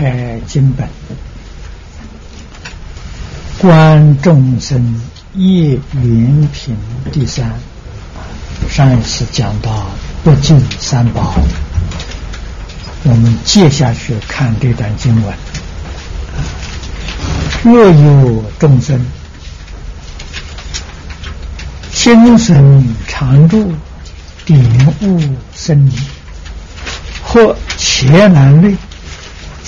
开经本，观众生业缘品第三。上一次讲到不敬三宝，我们接下去看这段经文。若有众生心神常住，点悟生理，或前难类，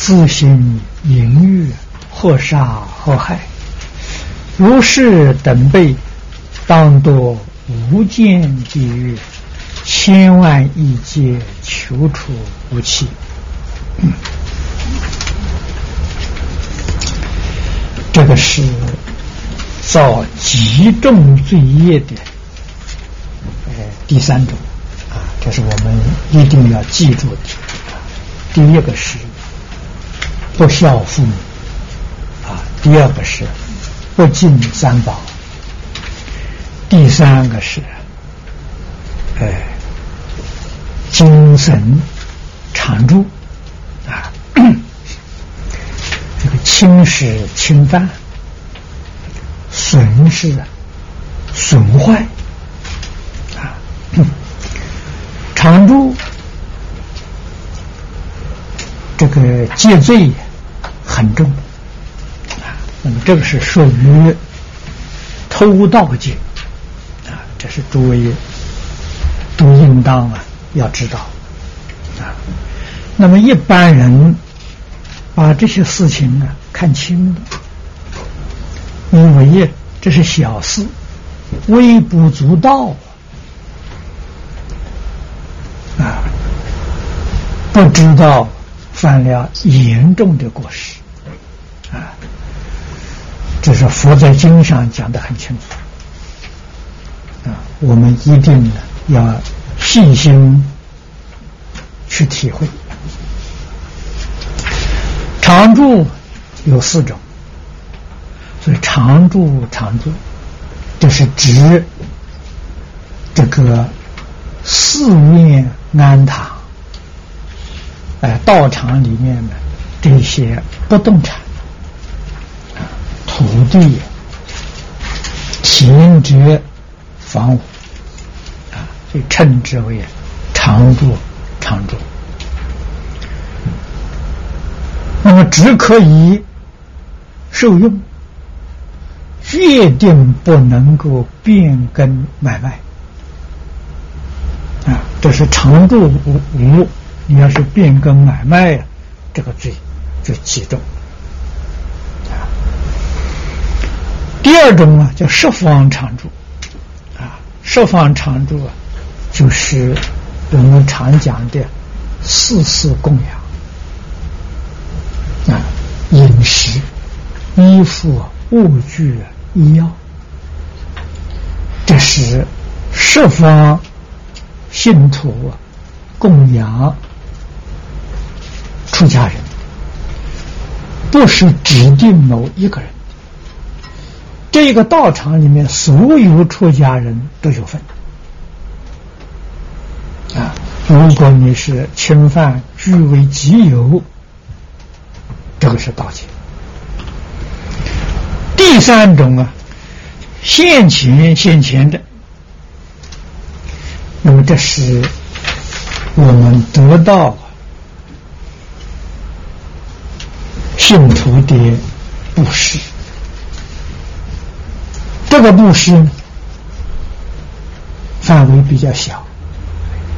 自行淫欲，或杀或害，如是等辈，当多。无间地狱，千万亿劫求处无期。这个是造极重罪业的，呃，第三种啊，这是我们一定要记住的。第一个是不孝父母啊，第二个是不敬三宝。第三个是，哎，精神常住啊，这个轻视侵犯、损失、损坏啊，常住这个戒罪很重啊，那么这个是属于偷盗戒。啊这是诸位都应当啊要知道啊。那么一般人把这些事情呢看清了，以为这是小事，微不足道啊，不知道犯了严重的过失啊。这是佛在经上讲的很清楚。啊我们一定呢要细心去体会。常住有四种，所以常住常住，就是指这个四面安堂，哎，道场里面的这些不动产土地、田宅、房屋。啊就称之为常住常住，那么只可以受用，决定不能够变更买卖啊！这是常住无无，你要是变更买卖呀，这个罪就极重。第二种啊，叫十方常住啊，十方常住啊。就是我们常讲的四事供养啊，饮食、衣服、物具、医药，这是十方信徒供养出家人，不是指定某一个人。这个道场里面所有出家人都有份。啊，如果你是侵犯据为己有，这个是盗窃。第三种啊，现钱现钱的，那么这是我们得到信徒的布施，这个布施，范围比较小。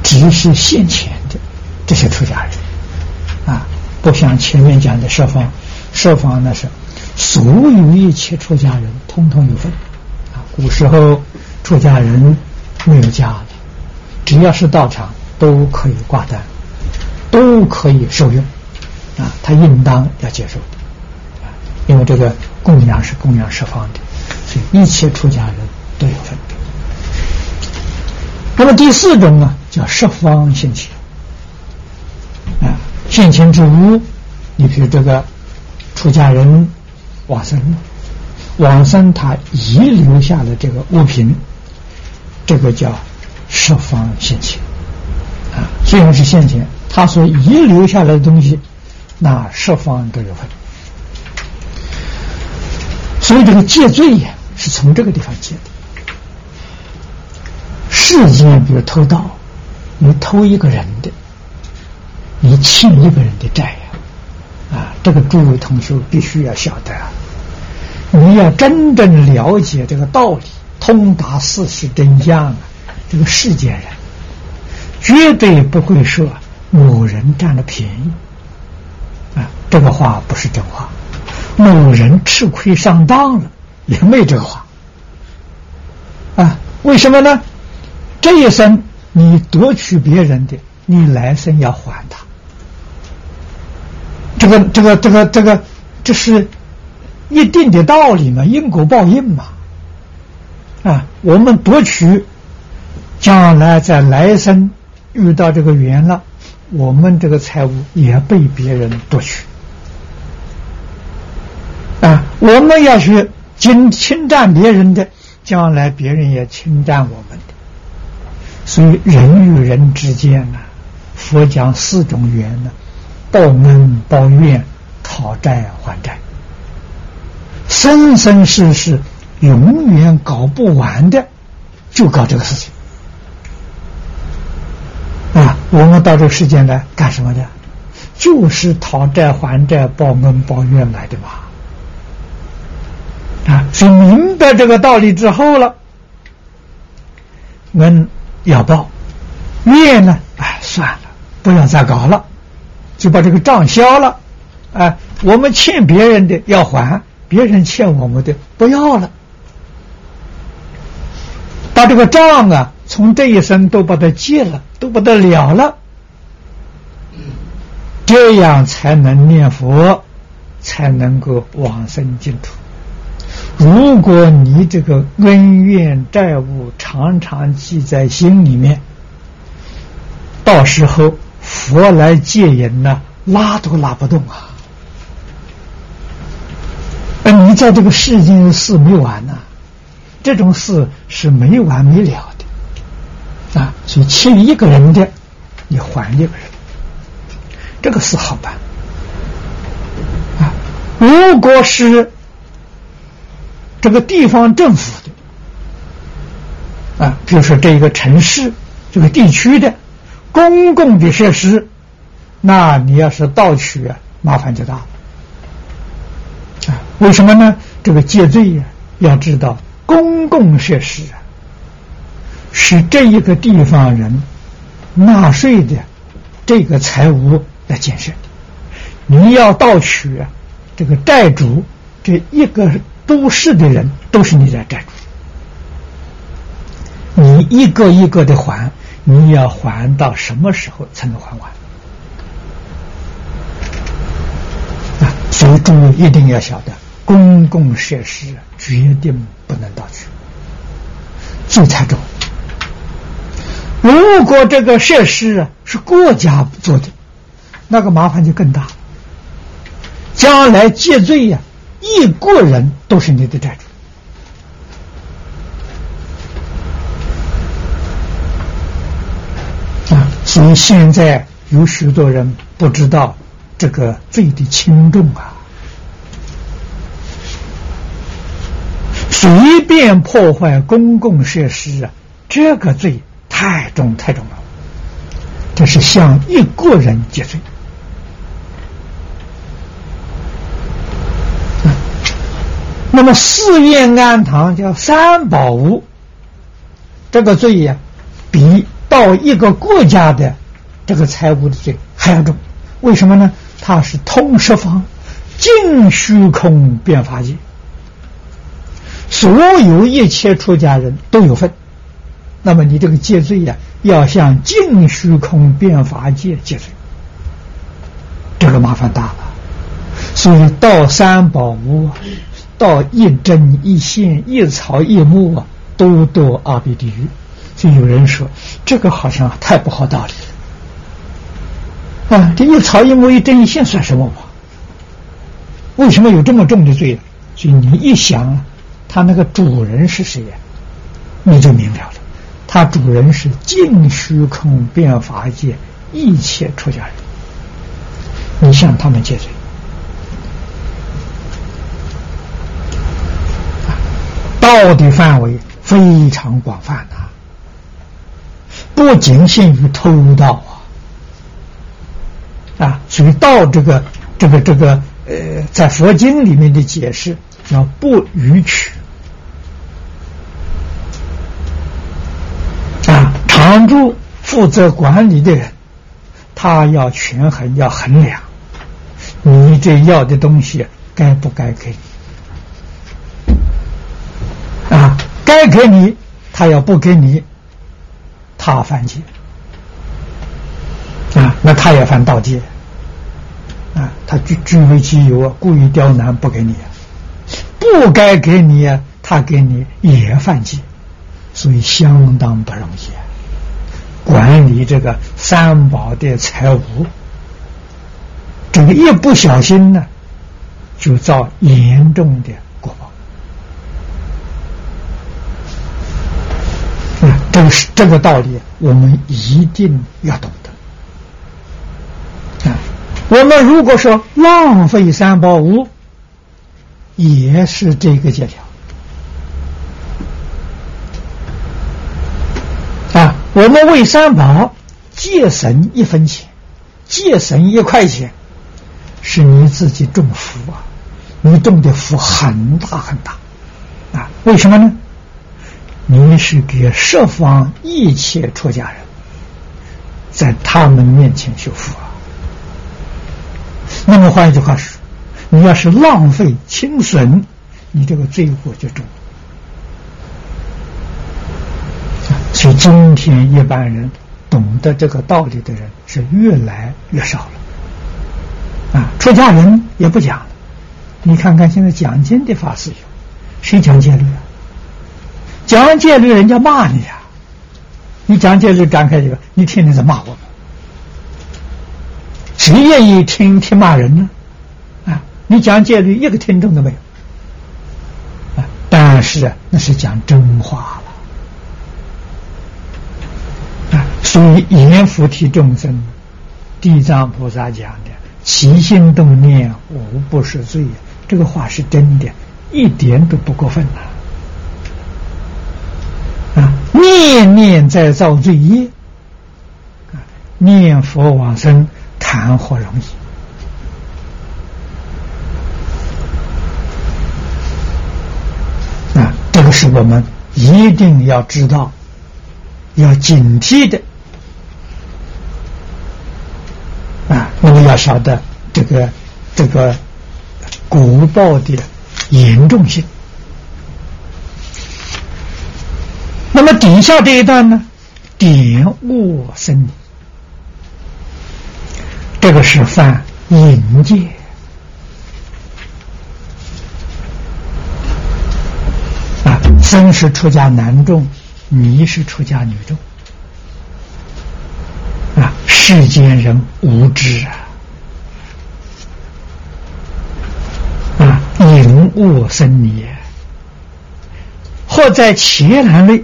只是现钱的这些出家人啊，不像前面讲的设方，设方那是所有一切出家人通通有份啊。古时候出家人没有家的，只要是道场都可以挂单，都可以受用啊。他应当要接受啊，因为这个供养是供养十方的，所以一切出家人都有份。那么第四种呢？叫十方现前啊，现前之物，你比如这个出家人往生，往生他遗留下的这个物品，这个叫十方现前啊。虽然是现前，他所遗留下来的东西，那十方都有份。所以这个戒罪呀，是从这个地方戒的。世间比如偷盗，你偷一个人的，你欠一个人的债呀，啊，这个诸位同学必须要晓得，啊你要真正了解这个道理，通达事实真相啊，这个世间人绝对不会说某人占了便宜，这个话不是真话。某人吃亏上当了，也没这个话啊？为什么呢？这一生你夺取别人的，你来生要还他。这个、这个、这个、这个，这是一定的道理嘛？因果报应嘛？啊，我们夺取，将来在来生遇到这个缘了，我们这个财物也被别人夺取。啊，我们要去侵侵占别人的，将来别人也侵占我们的。所以人与人之间呢，佛讲四种缘呢：报恩、报怨、讨债还债。生生世世永远搞不完的，就搞这个事情。啊，我们到这个世间来干什么的？就是讨债还债、报恩报怨来的嘛。啊，所以明白这个道理之后了，恩要报，怨呢，哎，算了，不要再搞了，就把这个账消了。哎，我们欠别人的要还，别人欠我们的不要了，把这个账啊，从这一生都把它结了，都把它了了，这样才能念佛，才能够往生净土。如果你这个恩怨债务常常记在心里面，到时候佛来戒引呢，拉都拉不动啊！而你在这个世间的事没完呢，这种事是没完没了的啊！所以欠一个人的，你还一个人，这个事好办啊！如果是。这个地方政府的啊，比如说这一个城市、这个地区的公共的设施，那你要是盗取啊，麻烦就大了啊。为什么呢？这个戒罪呀，要知道公共设施啊，是这一个地方人纳税的这个财物来建设的。你要盗取啊，这个债主这一个。都市的人都是你的债主，你一个一个的还，你要还到什么时候才能还完？啊，所以诸位一定要晓得，公共设施决定不能盗取，这才重。如果这个设施啊是国家做的，那个麻烦就更大，将来借罪呀。一个人都是你的债主啊！所以现在有许多人不知道这个罪的轻重啊，随便破坏公共设施啊，这个罪太重太重了，这是向一个人结罪。那么寺院庵堂叫三宝屋，这个罪呀，比到一个国家的这个财物的罪还要重。为什么呢？它是通十方、尽虚空变法界，所有一切出家人都有份。那么你这个戒罪呀，要向尽虚空变法界戒罪，这个麻烦大了。所以到三宝屋。到一针一线一草一木啊，都堕阿鼻地狱。就有人说，这个好像太不好道理了啊！这一草一木一针一线算什么嘛？为什么有这么重的罪？所以你一想，他那个主人是谁呀？你就明了了。他主人是净虚空变法界一切出家人。你向他们借罪。道的范围非常广泛呐，不仅限于偷盗啊，啊，所以道这个这个这个呃，在佛经里面的解释叫不逾取。啊，常住负责管理的人，他要权衡，要衡量，你这要的东西该不该给？该给你，他要不给你，他犯戒。啊，那他也犯盗戒。啊，他据据为己有啊，故意刁难不给你，不该给你，他给你也犯戒，所以相当不容易管理这个三宝的财物，这个一不小心呢，就遭严重的。这个是这个道理，我们一定要懂得。啊，我们如果说浪费三宝物，也是这个借条。啊，我们为三宝节省一分钱，节省一块钱，是你自己种福啊，你种的福很大很大。啊，为什么呢？你是给十方一切出家人，在他们面前修福啊。那么换一句话说，你要是浪费轻损，你这个罪过就重。所以今天一般人懂得这个道理的人是越来越少了。啊，出家人也不讲了。你看看现在讲经的法师有，谁讲戒律啊？讲戒律，人家骂你呀！你讲戒律，展开这个，你天天在骂我们，谁愿意听听骂人呢？啊！你讲戒律，一个听众都没有啊！但是那是讲真话了啊！所以阎浮提众生，地藏菩萨讲的“起心动念无不是罪”，这个话是真的，一点都不过分呐。啊，念念在造罪业，啊，念佛往生谈何容易？啊，这个是我们一定要知道、要警惕的。啊，我们要晓得这个这个古报的严重性。那么底下这一段呢？点卧生，这个是犯淫戒啊。生是出家男众，迷是出家女众啊。世间人无知啊啊，淫卧生理，或在前栏内。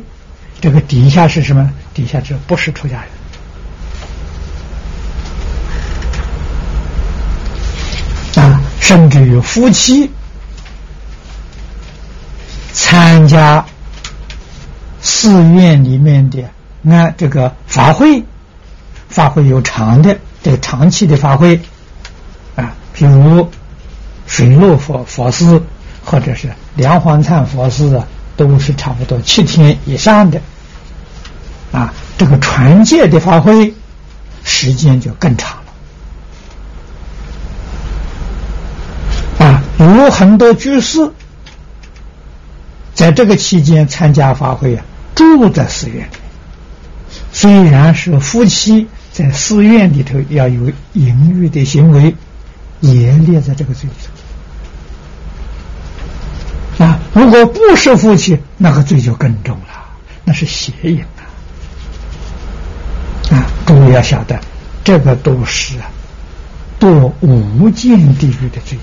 这个底下是什么？底下这不是出家人啊，甚至于夫妻参加寺院里面的那这个法会，法会有长的这个长期的法会啊，比如水陆佛佛寺或者是梁皇忏佛寺。都是差不多七天以上的，啊，这个传戒的发挥时间就更长了，啊，有很多居士在这个期间参加法会啊，住在寺院里，虽然是夫妻在寺院里头要有淫欲的行为，也列在这个罪里头。啊，如果不是夫妻，那个罪就更重了，那是邪淫。啊！啊，诸位要晓得，这个都是堕无间地狱的罪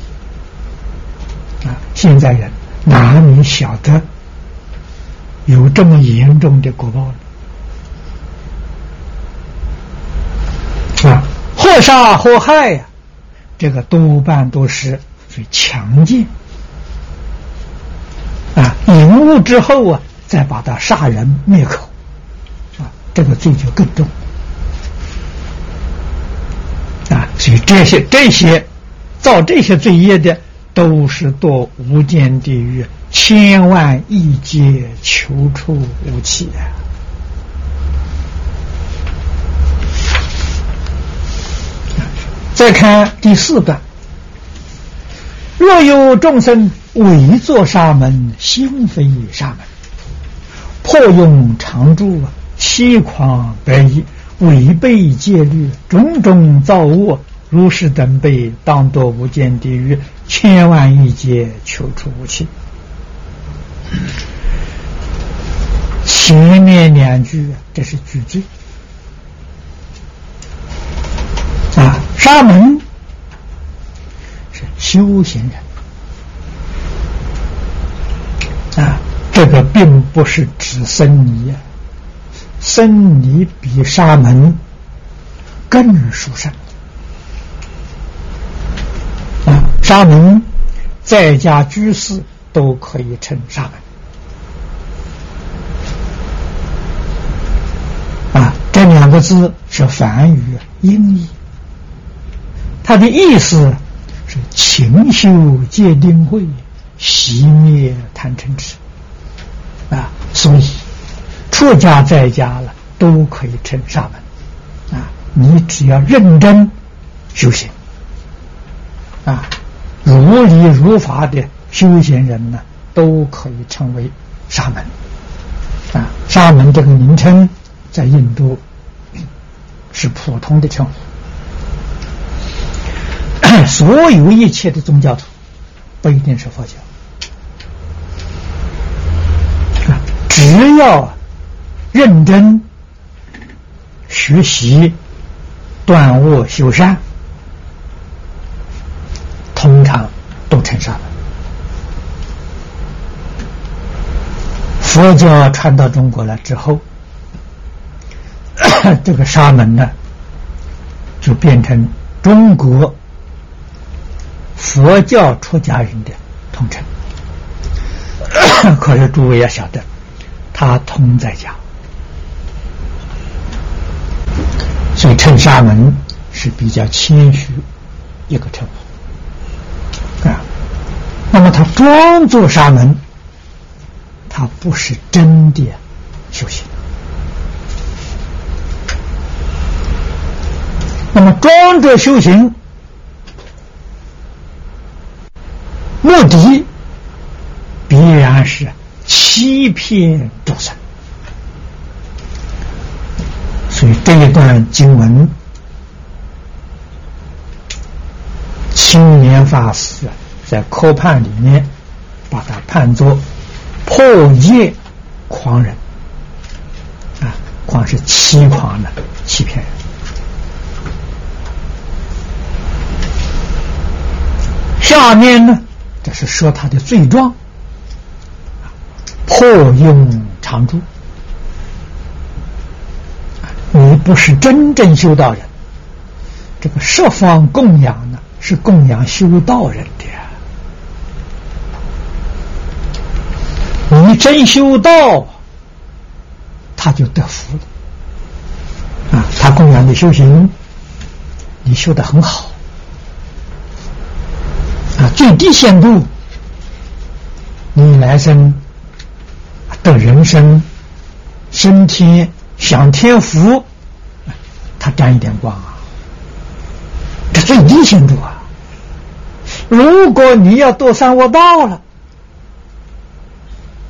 啊！现在人哪里晓得有这么严重的果报呢？啊，或杀或害呀，这个多半都是属于强奸啊，引悟之后啊，再把他杀人灭口啊，这个罪就更重啊。所以这些这些造这些罪业的，都是堕无间地狱，千万亿劫求出无期的。再看第四段，若有众生伪作沙门，心非沙门，破用常住，七狂得意，违背戒律，种种造恶，如是等辈，当堕无间地狱，千万亿劫，求出无期。前面两句这是句句。啊，沙门是修行人啊，这个并不是指僧尼啊，僧尼比沙门更殊胜啊。沙门在家居士都可以称沙门啊，这两个字是梵语音译。它的意思是勤修戒定慧，熄灭贪嗔痴啊，所以出家在家了都可以称沙门啊。你只要认真修行啊，如理如法的修行人呢，都可以称为沙门啊。沙门这个名称在印度是普通的称呼。所有一切的宗教徒，不一定是佛教啊，只要认真学习、断恶修善，通常都成沙门。佛教传到中国来之后，这个沙门呢，就变成中国。佛教出家人的统称，可是诸位要晓得，他通在家，所以称沙门是比较谦虚一个称呼啊。那么他装作沙门，他不是真的修行。那么装着修行。目的必然是欺骗众生，所以这一段经文，青年法师在科判里面把它判作破戒狂人啊，狂是欺狂的欺骗人。下面呢？这是说他的罪状，破用常住。你不是真正修道人，这个十方供养呢，是供养修道人的。你真修道，他就得福了。啊，他供养的修行，你修的很好。啊，最低限度，你来生的人生升天享天福，他沾一点光啊，这最低限度啊。如果你要堕三恶道了，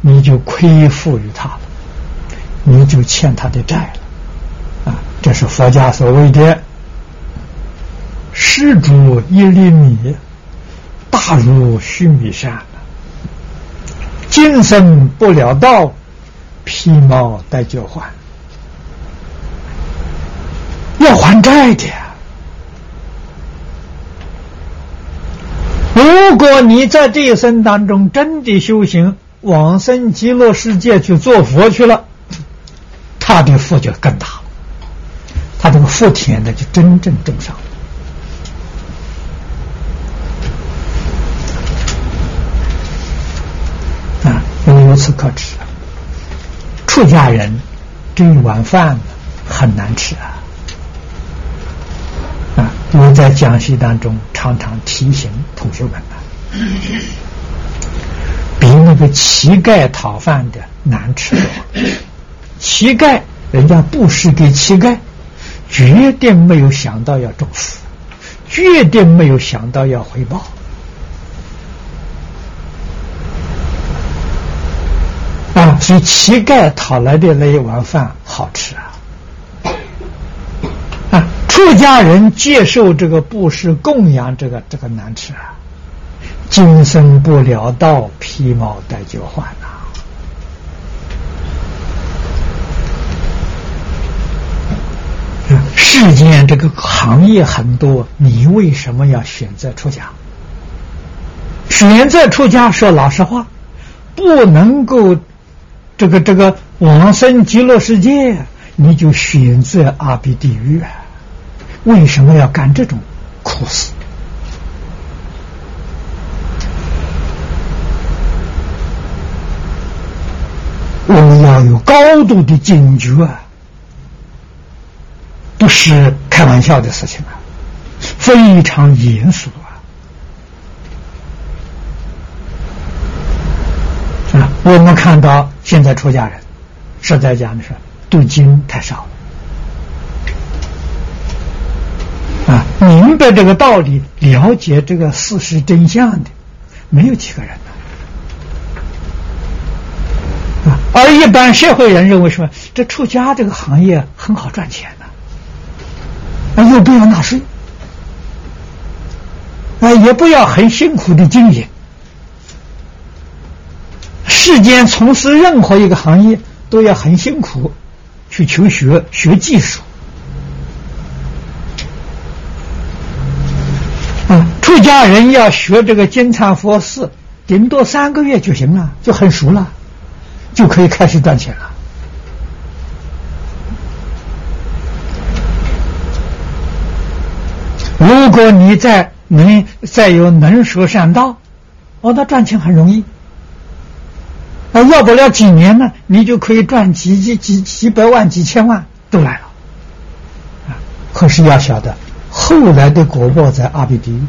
你就亏负于他了，你就欠他的债了啊。这是佛家所谓的“施主一粒米”。大如须弥山，今生不了道，披毛戴脚换，要还债的。如果你在这一生当中真的修行往生极乐世界去做佛去了，他的福就更大了，他这个福田呢就真正种上了。啊，由此可知，出家人这一碗饭很难吃啊。啊，我在讲习当中常常提醒同学们，比那个乞丐讨饭的难吃多了。乞丐人家布施给乞丐，绝对没有想到要种福，绝对没有想到要回报。啊，所以乞丐讨来的那一碗饭好吃啊！出家人接受这个布施供养，这个这个难吃啊！今生不了道，披毛戴脚换呐！世间这个行业很多，你为什么要选择出家？选择出家说老实话，不能够。这个这个往生极乐世界，你就选择阿鼻地狱啊？为什么要干这种苦事？我们要有高度的警觉啊，不是开玩笑的事情啊，非常严肃啊。我们看到现在出家人，实在讲的是读经太少了明白这个道理、了解这个事实真相的，没有几个人啊。而一般社会人认为说，这出家这个行业很好赚钱的，啊，又不要纳税，啊，也不要很辛苦的经营。世间从事任何一个行业都要很辛苦，去求学学技术。出家人要学这个金蝉佛事，顶多三个月就行了，就很熟了，就可以开始赚钱了。如果你再能再有能说善道，哦，那赚钱很容易。啊，要不了几年呢，你就可以赚几几几几百万、几千万都来了。啊，可是要晓得，后来的果报在阿鼻地狱，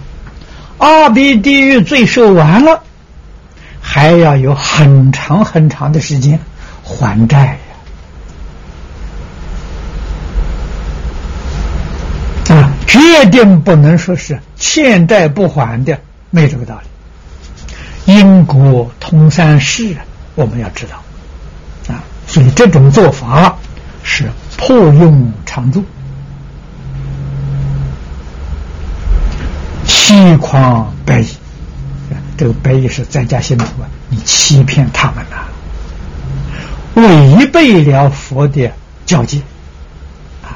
阿鼻地狱罪受完了，还要有很长很长的时间还债呀。啊，决定不能说是欠债不还的，没这个道理。因果通三世。我们要知道，啊，所以这种做法是破用常住，欺诳白衣。这个白衣是在家信徒啊，你欺骗他们了，违背了佛的教诫，啊，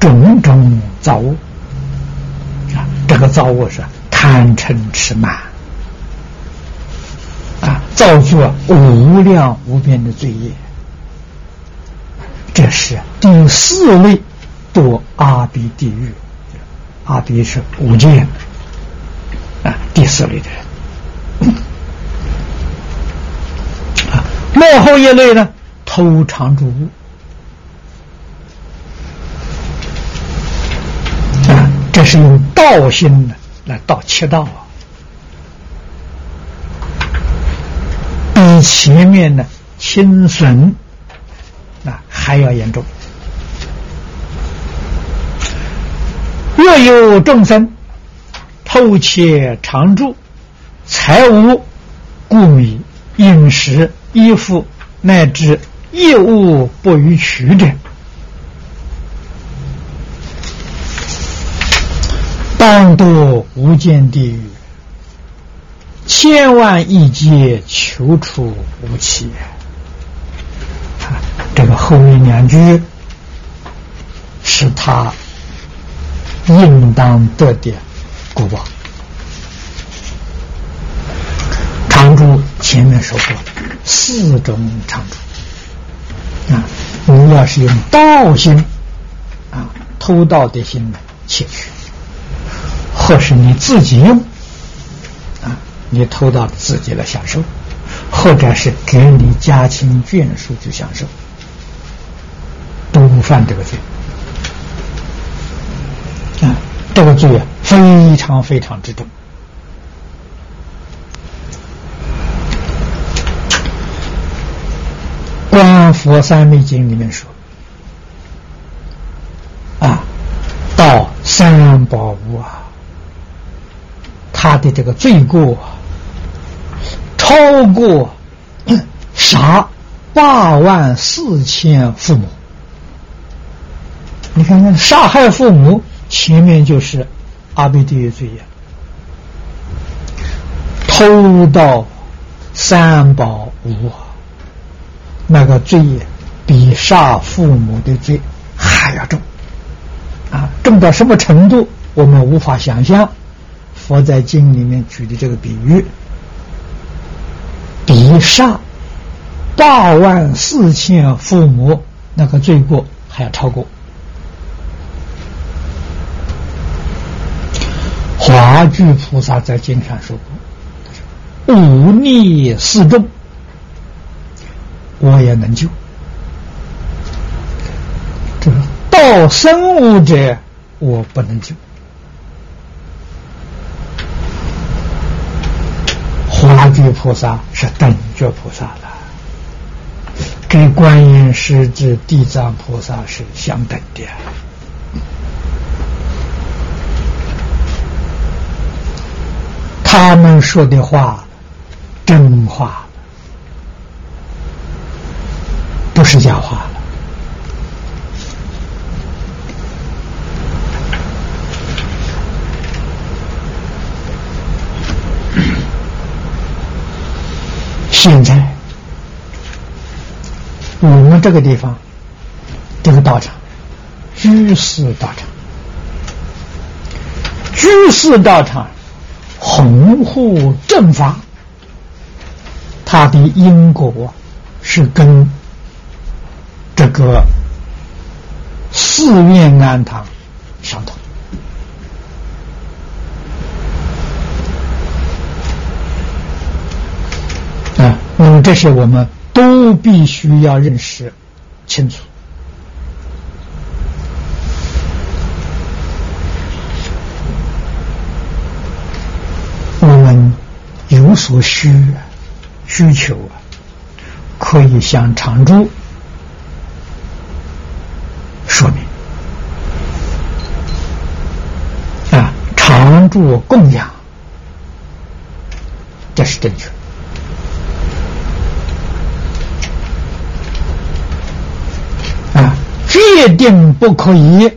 种种造物，啊，这个造物是贪嗔痴慢。啊，造作无量无边的罪业，这是第四类堕阿鼻地狱。阿鼻是五界啊，第四类的人。啊，落后一类呢，偷常住物。啊，这是用道心的来盗窃道啊。比前面的轻损啊还要严重。若有众生偷窃常住财无、故米、饮食、衣服，乃至业物不予取者，当堕无间地狱。千万亿劫求出无期，啊，这个后面两句是他应当得的果报。常住前面说过四种常住，啊，你要是用道心啊偷盗的心来窃取，或是你自己用啊。你偷到自己来享受，或者是给你家亲眷属去享受，都不犯这个罪啊！这个罪啊，非常非常之重。《观佛三昧经》里面说：“啊，到三宝屋啊，他的这个罪过超过 杀八万四千父母。你看看杀害父母，前面就是阿鼻地狱罪业，偷盗三宝屋啊。”那个罪比杀父母的罪还要重啊！重到什么程度，我们无法想象。佛在经里面举的这个比喻，比杀八万四千父母那个罪过还要超过。华具菩萨在经上说过：“忤逆四众。”我也能救，这个道生物者，我不能救。华具菩萨是等觉菩萨的，跟观音师之地藏菩萨是相等的。他们说的话，真话。不是假话了。现在我们这个地方这个道场，居士道场，居士道场弘护正法，它的因果是跟。这个寺院安堂相同啊，那么这些我们都必须要认识清楚。我们有所需需求啊，可以向常住。说明啊，常住供养，这是正确啊，决定不可以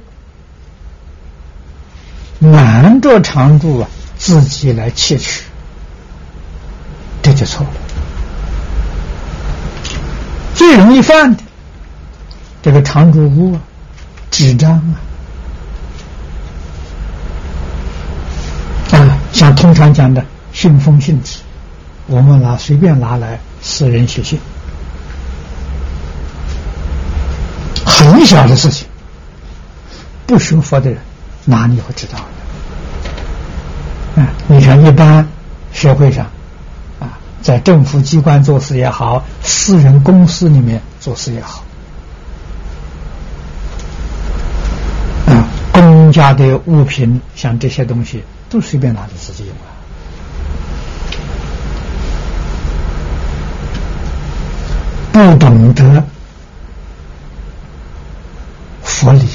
瞒着常住啊，自己来窃取，就错了。最容易犯的这个常住屋啊。纸张啊，啊，像通常讲的信封、信纸，我们拿随便拿来私人写信，很小的事情，不学佛的人哪里会知道呢？啊，你看一般社会上，在政府机关做事也好，私人公司里面做事也好。啊公家的物品，像这些东西，都随便拿着自己用啊，不懂得佛理。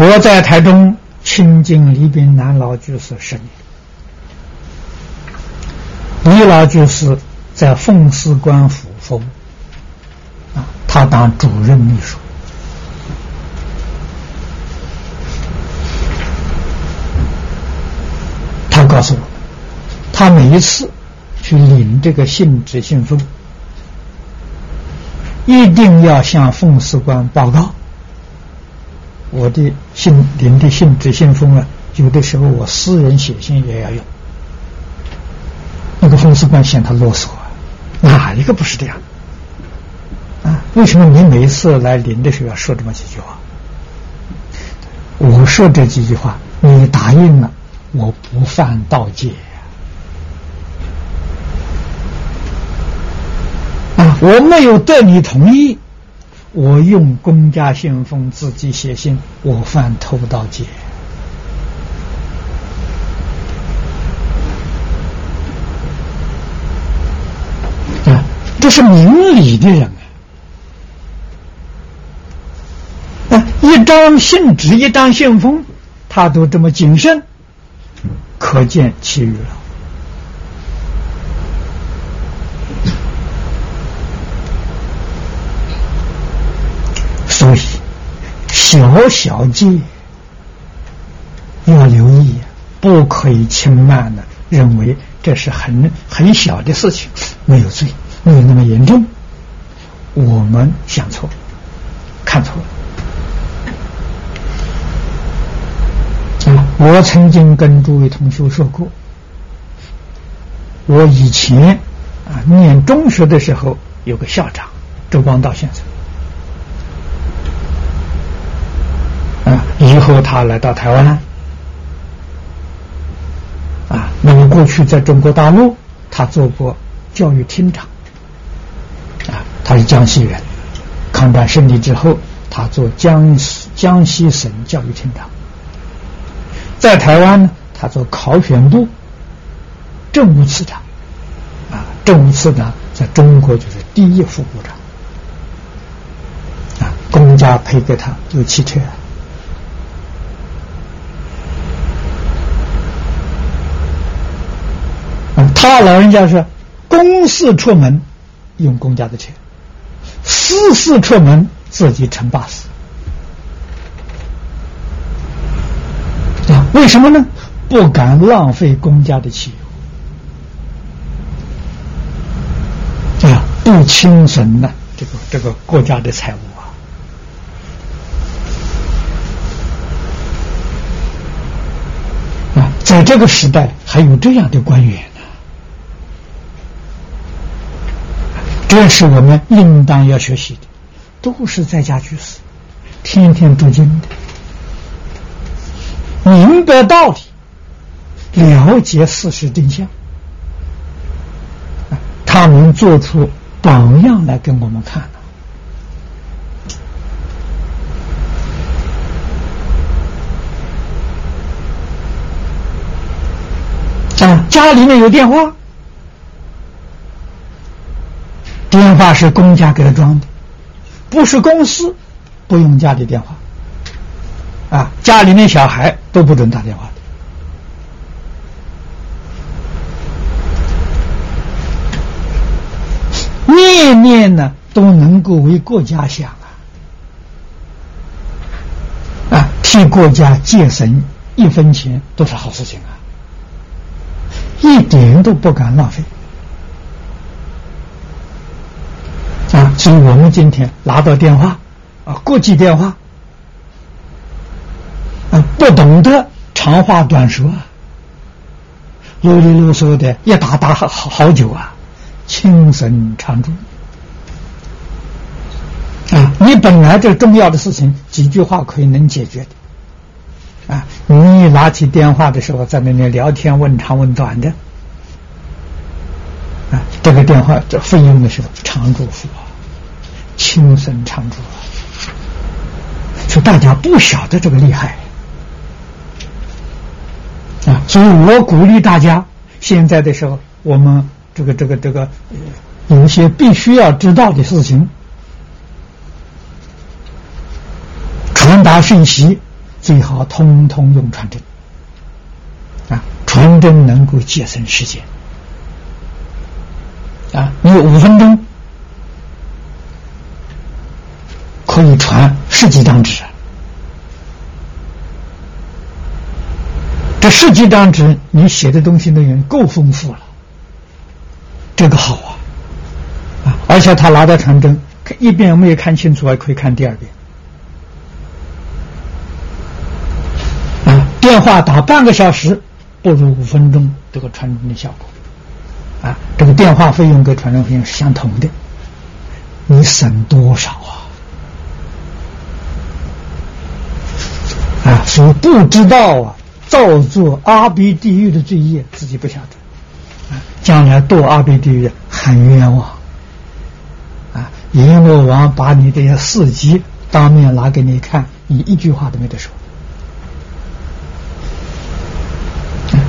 我在台中亲近李炳南老居士十年，李老居士在奉祀官府服务。他当主任秘书，他告诉我，他每一次去领这个信纸信封，一定要向奉祀官报告。我的信领的信纸信封啊，有的时候我私人写信也要用。那个奉祀官嫌他啰嗦啊，哪一个不是这样？啊为什么你每一次来临的时候要说这么几句话？我说这几句话，你答应了，我不犯盗戒啊！我没有得你同意，我用公家信封自己写信，我犯偷盗戒啊！这是明理的人啊！啊，一张信纸，一张信封，他都这么谨慎。可见其余了，所以小小戒要留意，不可以轻慢的认为这是很很小的事情，没有罪，没有那么严重。我们想错，看错了。我曾经跟诸位同学说过，我以前啊念中学的时候有个校长周光道先生，啊，以后他来到台湾，啊，那么过去在中国大陆他做过教育厅长，啊，他是江西人，抗战胜利之后，他做江西江西省教育厅长。在台湾呢，他做考选部政务次长，啊，政务次长在中国就是第一副部长，啊，公家配给他有汽车，他老人家是公事出门用公家的车，私事出门自己乘巴士。为什么呢？不敢浪费公家的汽油，啊，不轻损呢这个这个国家的财物啊！啊，在这个时代还有这样的官员这是我们应当要学习的，都是在家居士，天天读经的。明白道理，了解事实真相，他能做出榜样来给我们看。啊，家里面有电话，电话是公家给他装的，不是公司不用家里电话。啊，家里面小孩都不准打电话的，念念呢都能够为国家想啊，啊，替国家节省一分钱都是好事情啊，一点都不敢浪费。啊，所以我们今天拿到电话啊，国际电话。啊，不懂得长话短说，啰里啰嗦的一打打好好久啊，轻声长住。啊，你本来这重要的事情几句话可以能解决的，啊，你拿起电话的时候在那里聊天问长问短的，啊，这个电话这费用的时候长住付轻声长住啊，说大家不晓得这个厉害。啊，所以我鼓励大家，现在的时候，我们这个、这个、这个，有一些必须要知道的事情，传达讯息最好通通用传真。啊，传真能够节省时间。啊，你五分钟可以传十几张纸。这十几张纸，你写的东西内容够丰富了，这个好啊，啊！而且他拿到传真，一遍没有看清楚，还可以看第二遍。啊，电话打半个小时，不如五分钟这个传真的效果。啊，这个电话费用跟传真费用是相同的，你省多少啊？啊，所不知道啊。造作阿鼻地狱的罪业，自己不晓得，啊，将来堕阿鼻地狱很冤枉，啊，阎罗王把你这些事迹当面拿给你看，你一句话都没得说，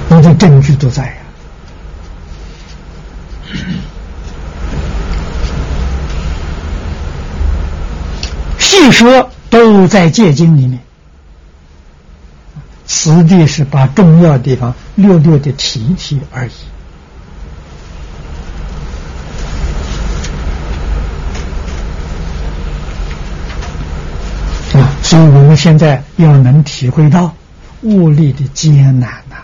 你的证据都在呀。细说都在戒经里面。此地是把重要地方略略的提提而已。啊，所以我们现在要能体会到物力的艰难呐！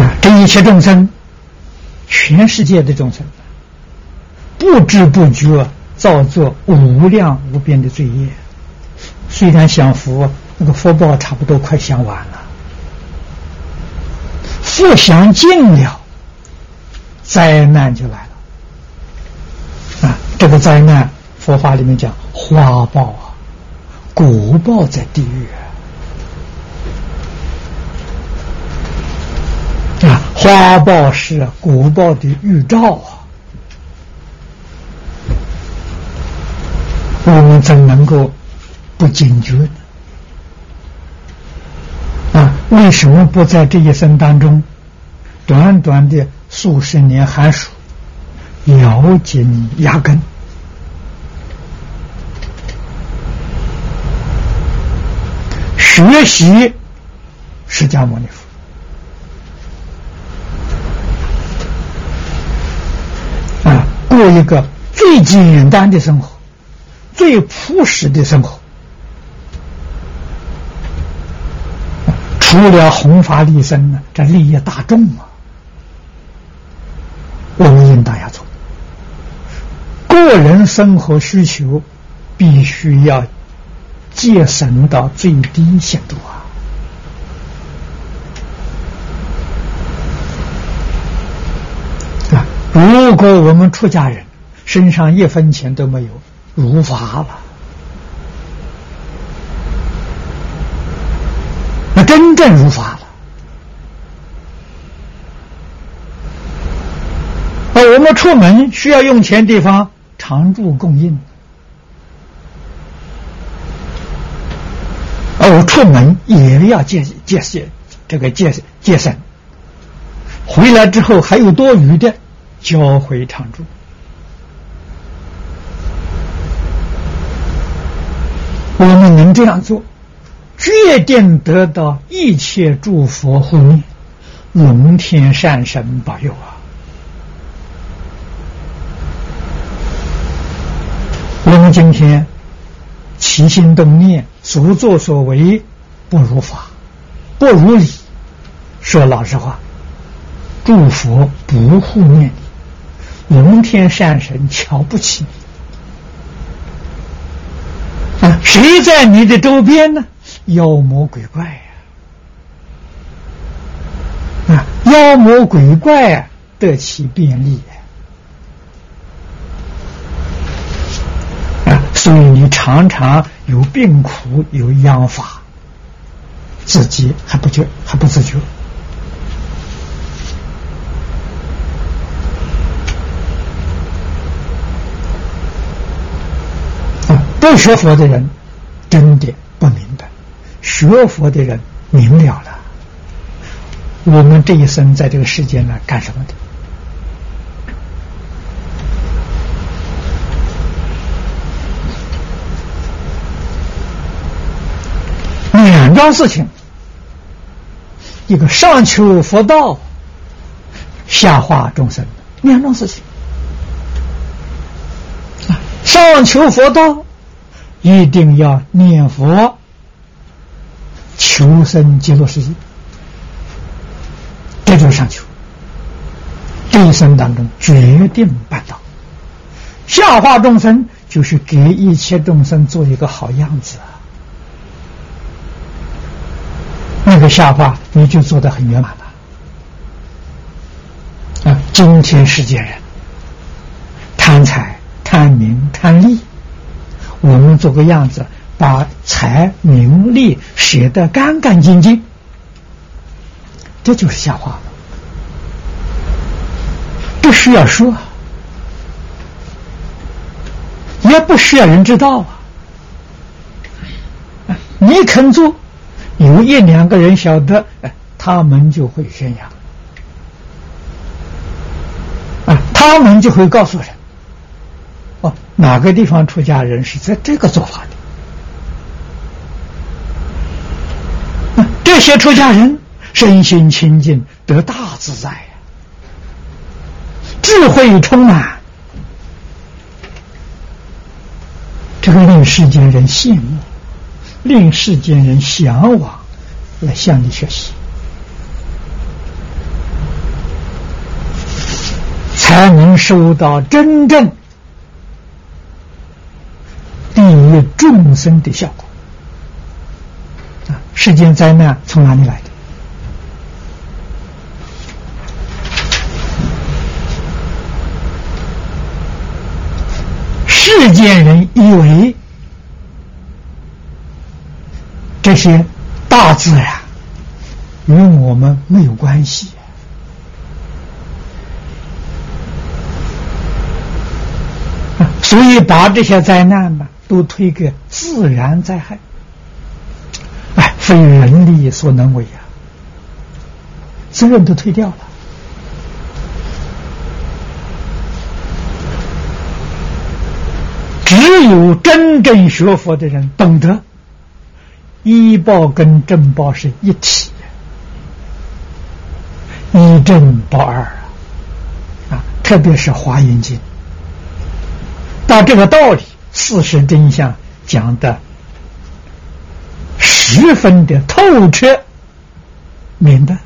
啊，这一切众生，全世界的众生，不知不觉造作无量无边的罪业。虽然享福，那个福报差不多快享完了，福享尽了，灾难就来了。啊，这个灾难，佛法里面讲花报啊，果报在地狱啊，啊，花报是果报的预兆啊，我们怎能够？不警觉啊！为什么不在这一生当中，短短的数十年寒暑，咬紧牙根，学习释迦牟尼佛啊，过一个最简单的生活，最朴实的生活。除了弘法利生呢，这利益大众啊，我们应当要做。个人生活需求必须要节省到最低限度啊！啊，如果我们出家人身上一分钱都没有，如法了。真正如法了。啊，我们出门需要用钱地方，常住供应。啊，我出门也要借借借这个借借省，回来之后还有多余的，交回常住。我们能这样做。决定得到一切诸佛护念，龙天善神保佑啊！我们今天起心动念、所作所为不如法，不如理。说老实话，诸佛不护念你，龙天善神瞧不起你啊！谁在你的周边呢？妖魔鬼怪呀，啊，妖魔鬼怪，得其便利啊，所以你常常有病苦，有殃法，自己还不觉，还不自觉啊，不学佛的人真的。学佛的人明了了，我们这一生在这个世界呢干什么的？两桩事情，一个上求佛道，下化众生，两桩事情。上求佛道，一定要念佛。求生极乐世界，这就是上求。这一生当中决定办到。下化众生就是给一切众生做一个好样子啊！那个下化你就做的很圆满了。啊，今天世界人贪财、贪名、贪利，我们做个样子，把财名利舍得干干净净，这就是瞎话，不需要说，也不需要人知道啊。你肯做，有一两个人晓得，哎，他们就会宣扬，啊，他们就会告诉人，哦，哪个地方出家人是在这个做法的？这些出家人身心清净，得大自在呀，智慧充满，这个令世间人羡慕。令世间人向往来向你学习，才能收到真正利益众生的效果。世间灾难从哪里来的？世间人以为。这些大自然与我们没有关系，所以把这些灾难呢都推给自然灾害，非人力所能为啊，责任都推掉了。只有真正学佛的人懂得。医报跟正报是一体，一正报二啊！啊，特别是《华严经》，把这个道理、事实真相讲的十分的透彻明白。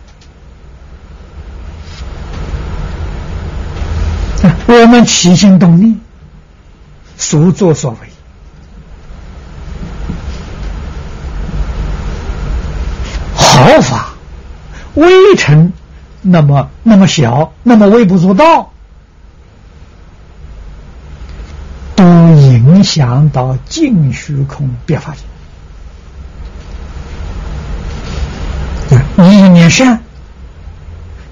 我们起心动念、所作所为。毫发微尘，那么那么小，那么微不足道，都影响到净虚空别法界。你一念善，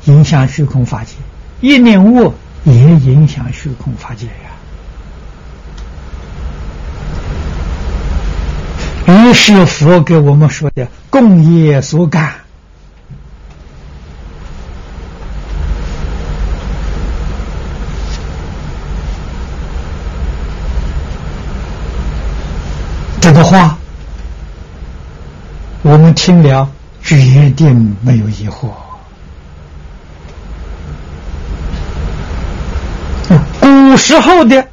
影响虚空法界；一念恶，也影响虚空法界呀。于是佛给我们说的共业所感，这个话我们听了决定没有疑惑。古时候的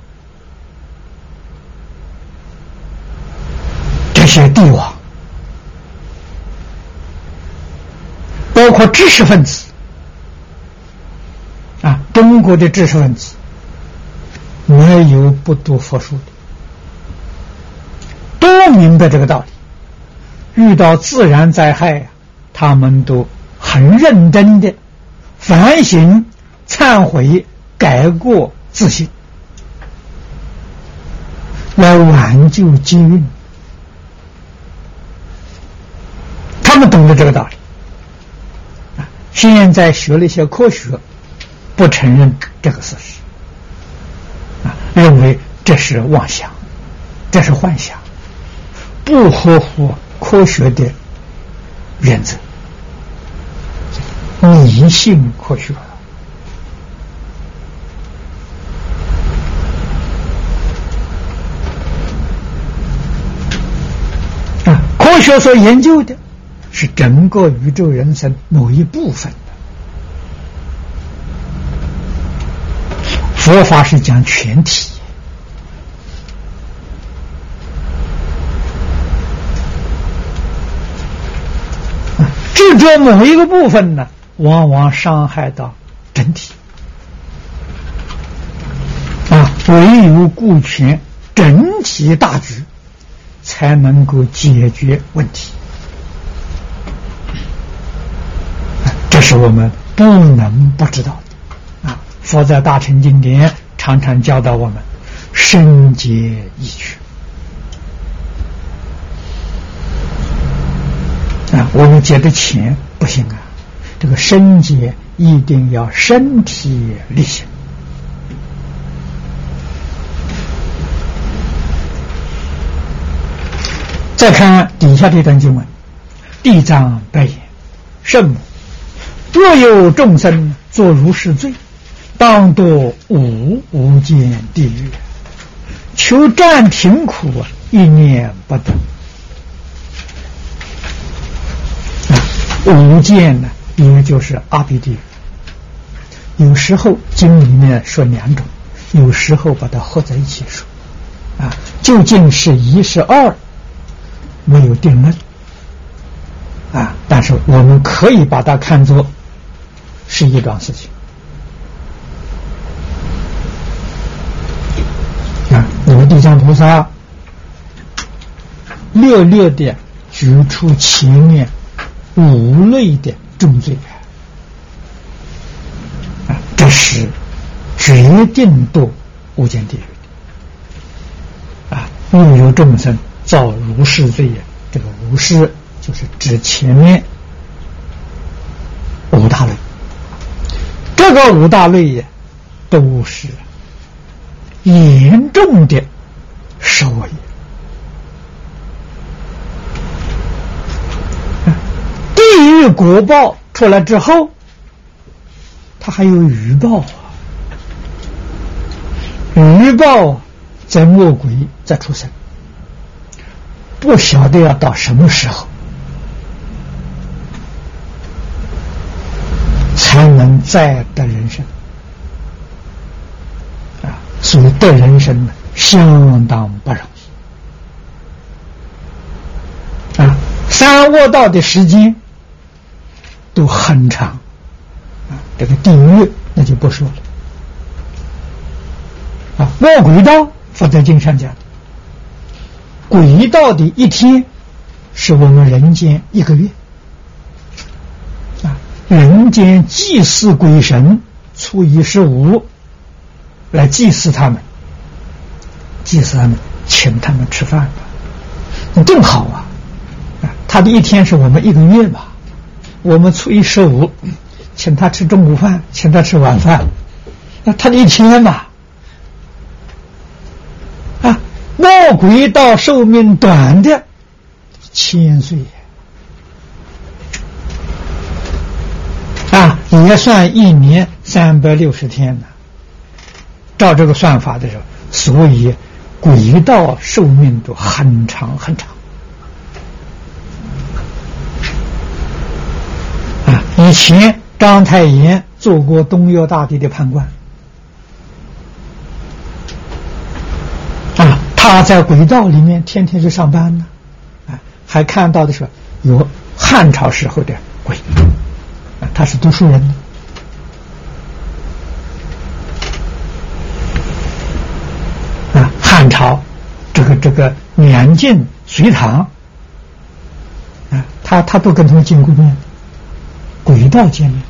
这。些帝王，包括知识分子啊，中国的知识分子没有不读佛书的，都明白这个道理。遇到自然灾害呀，他们都很认真的反省、忏悔、改过自新，来挽救机运。他们懂得这个道理！现在学了一些科学，不承认这个事实啊，认为这是妄想，这是幻想，不合乎科学的原则，迷信科学啊！科学所研究的。是整个宇宙人生某一部分，佛法是讲全体，执着某一个部分呢，往往伤害到整体，啊，唯有顾全整体大局，才能够解决问题。这是我们不能不知道的啊！佛在大乘经典常常教导我们：深解意趣啊，我们借的钱不行啊，这个身节一定要身体力行。再看底下这段经文，地藏白言：“圣母，若有众生作如是罪，当堕无无间地狱，求暂停苦，一念不得。”啊，无间呢，也就是阿鼻地狱。有时候经里面说两种，有时候把它合在一起说。啊，究竟是一是二？没有定论啊，但是我们可以把它看作是一桩事情啊。你们地藏菩萨略略的举出前面五类的重罪啊，这是决定堕无间地狱的啊，若有众生。造如是罪也，这个如是就是指前面五大类，这个五大类也都是严重的受业。地狱果报出来之后，他还有余报啊，余报在魔鬼再出生。不晓得要到什么时候才能再得人生啊！所以得人生呢，相当不容易啊！三卧道的时间都很长啊！这个地狱那就不说了啊！魔鬼道，佛在经上讲。鬼道的一天，是我们人间一个月啊！人间祭祀鬼神，初一十五来祭祀他们，祭祀他们，请他们吃饭，那更好啊！啊，他的一天是我们一个月吧？我们初一十五请他吃中午饭，请他吃晚饭，那他的一天嘛啊？魔鬼道寿命短的千岁啊，也算一年三百六十天呢。照这个算法的时候，所以鬼道寿命都很长很长以前章太炎做过东岳大帝的判官啊。他在轨道里面天天去上班呢，啊，还看到的是有汉朝时候的鬼，啊，他是读书人，啊，汉朝这个这个年晋隋唐，啊，他他都跟他们见过面，轨道见面。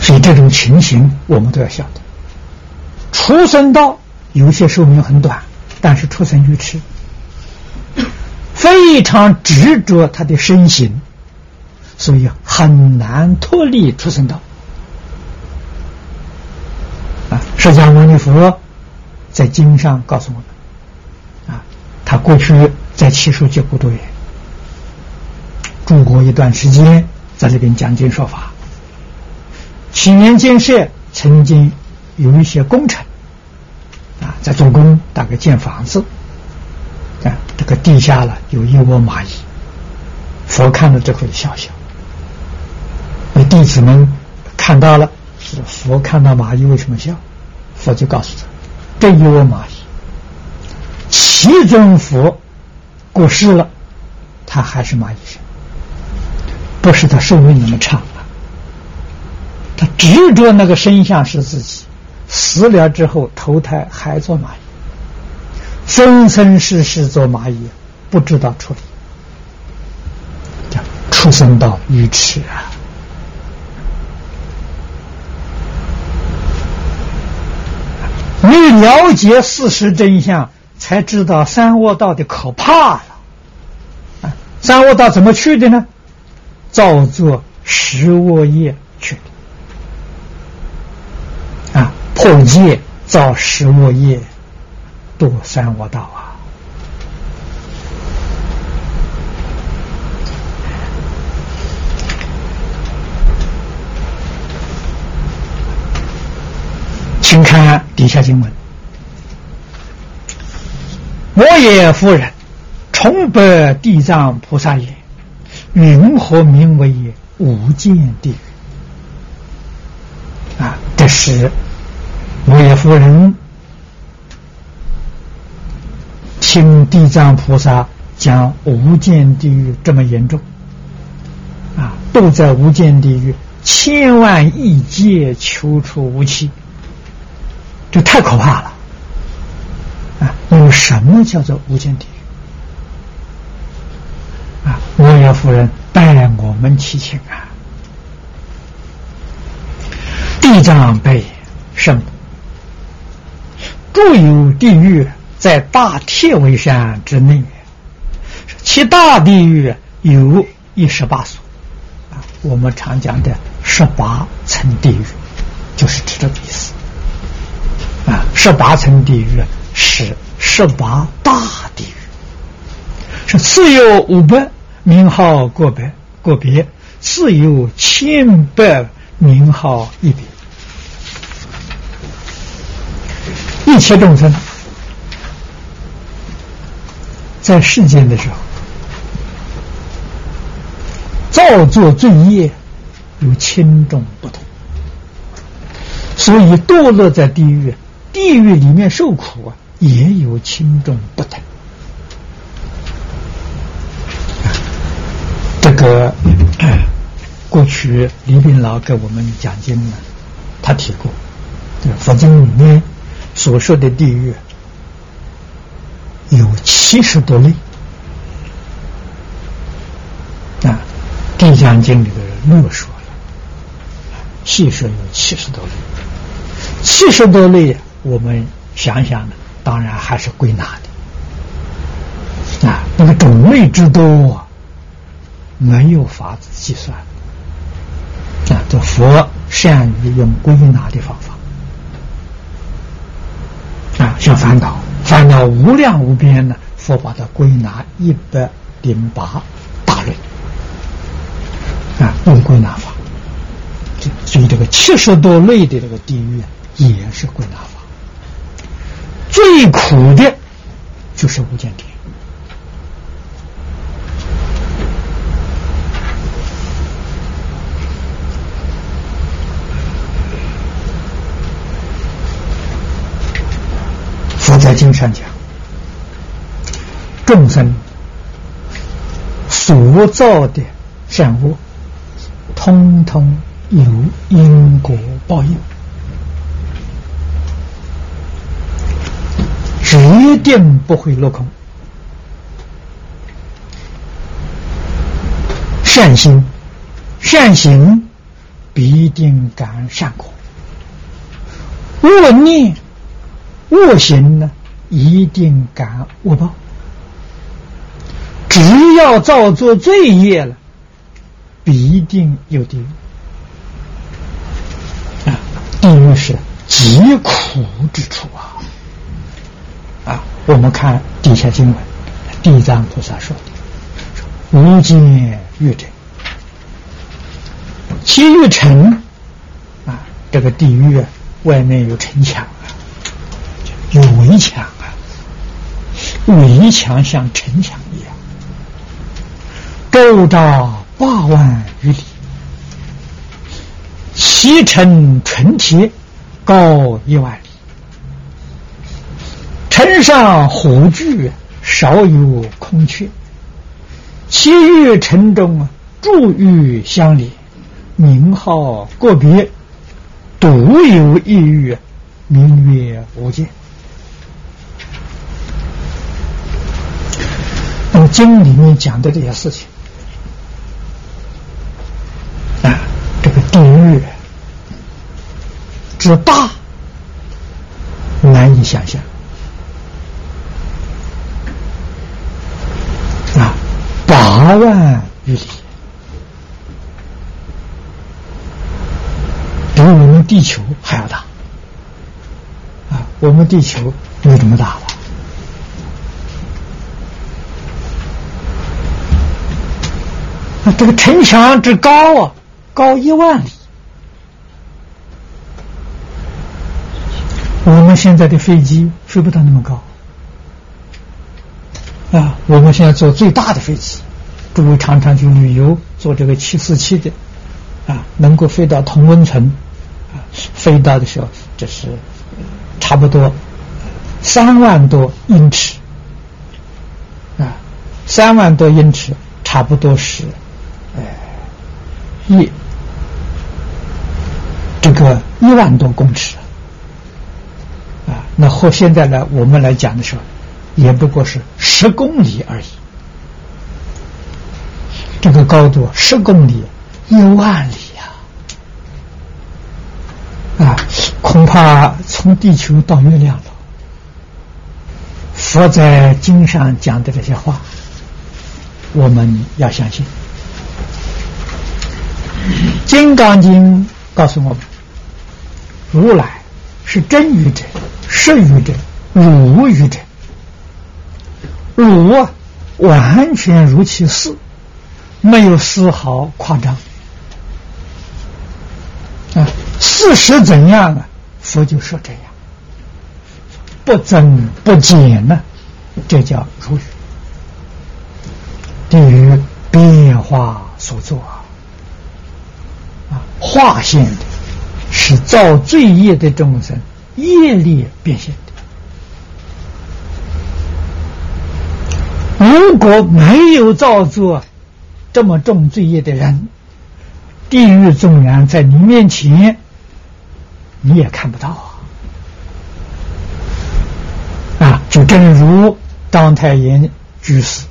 所以这种情形，我们都要晓得。出生道有些寿命很短，但是出生愚痴，非常执着他的身形，所以很难脱离出生道。啊，释迦牟尼佛在经上告诉我们，啊，他过去在七数界国度也住过一段时间，在这边讲经说法。七年建设曾经有一些工程啊，在做工，大概建房子啊，这个地下了有一窝蚂蚁，佛看了之后笑笑，那弟子们看到了，是佛看到蚂蚁为什么笑？佛就告诉他，这一窝蚂蚁，其中佛过世了，他还是蚂蚁生，不是他寿命那么长了。他执着那个身相是自己，死了之后投胎还做蚂蚁，生生世世做蚂蚁，不知道处理，叫出生到愚痴啊！你了解事实真相，才知道三恶道的可怕了。啊，三恶道怎么去的呢？造作十恶业去的。啊，破戒造十恶业，堕三恶道啊。请看底下经文：“摩耶夫人，崇拜地藏菩萨也。云何名为无间地狱？”啊，这是摩耶夫人听地藏菩萨讲无间地狱这么严重，啊，都在无间地狱，千万亿劫求出无期。这太可怕了啊！有什么叫做无间地狱啊？我也夫人代我们祈请啊！地藏被圣住有地狱在大铁围山之内，其大地狱有一十八所啊。我们常讲的十八层地狱，就是指这个意思。啊，十八层地狱是十八大地狱，是自有五百名号个别个别，自有千百名号一别。一切众生在世间的时候，造作罪业有轻重不同，所以堕落在地狱。地狱里面受苦啊，也有轻重不等。这个过去李炳老给我们讲经呢，他提过，这个佛经里面所说的地狱有七十多类啊，《地藏经》里的人略说了，细说有七十多类，七十多类。我们想想呢，当然还是归纳的。啊，那个种类之多，没有法子计算。啊。这佛善于用归纳的方法。啊，像烦恼，烦恼无量无边呢，佛把它归纳一百零八大类。啊，用归纳法，所以这个七十多类的这个地狱也是归纳法。最苦的，就是无间地狱。佛在经上讲，众生所造的善恶，通通有因果报应。一定不会落空。善心、善行必定感善果；恶念、恶行呢，一定感恶报。只要造作罪业了，必定有地狱。啊，地狱是极苦之处啊！啊，我们看底下经文，地藏菩萨说：“无间狱者，其狱城啊，这个地狱，外面有城墙啊，有围墙啊，围墙像城墙一样，周到八万余里，其城纯铁，高一万里。”天上虎踞，少有空缺。其余城中啊，住于乡里，名号个别，独有一狱，名曰无间。那么经里面讲的这些事情啊，这个地狱之大，难以想象。八万余里，比我们地球还要大。啊，我们地球没这么大了。那这个城墙之高啊，高一万里。我们现在的飞机飞不到那么高。啊，我们现在坐最大的飞机，诸位常常去旅游，坐这个七四七的，啊，能够飞到同温层，啊，飞到的时候，这是差不多三万多英尺，啊，三万多英尺，差不多是，呃，一这个一万多公尺，啊，那和现在呢，我们来讲的时候。也不过是十公里而已，这个高度十公里一万里呀！啊，恐怕从地球到月亮了。佛在经上讲的这些话，我们要相信。《金刚经》告诉我们，如来是真语者、实语者、如语者。如完全如其事，没有丝毫夸张啊！事实怎样啊？佛就说这样，不增不减呢，这叫如语。对于变化所作啊，化现的是造罪业的众生业力变现的。如果没有造作这么重罪业的人，地狱纵然在你面前，你也看不到啊！啊，就正如当太炎居士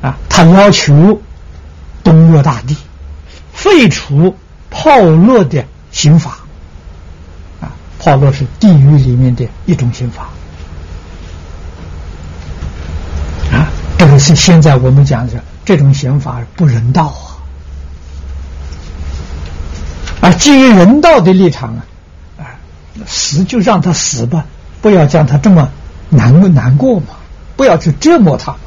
啊，他要求东岳大帝废除炮烙的刑法啊，炮烙是地狱里面的一种刑法。这个是现在我们讲的这种刑法不人道啊！啊，基于人道的立场啊，啊，死就让他死吧，不要将他这么难过难过嘛，不要去折磨他嘛。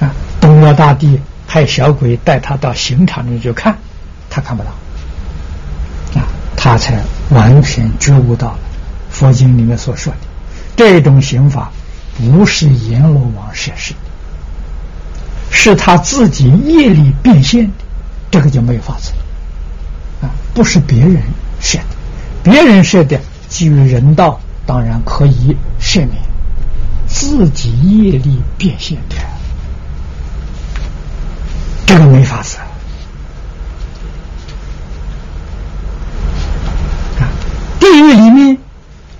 啊，东岳大帝派小鬼带他到刑场里去看，他看不到，啊，他才完全觉悟到了佛经里面所说的这种刑法。不是阎罗王设施，是他自己业力变现的，这个就没有法子了啊！不是别人设的，别人设的基于人道，当然可以赦免；自己业力变现的，这个没法子啊！地狱里面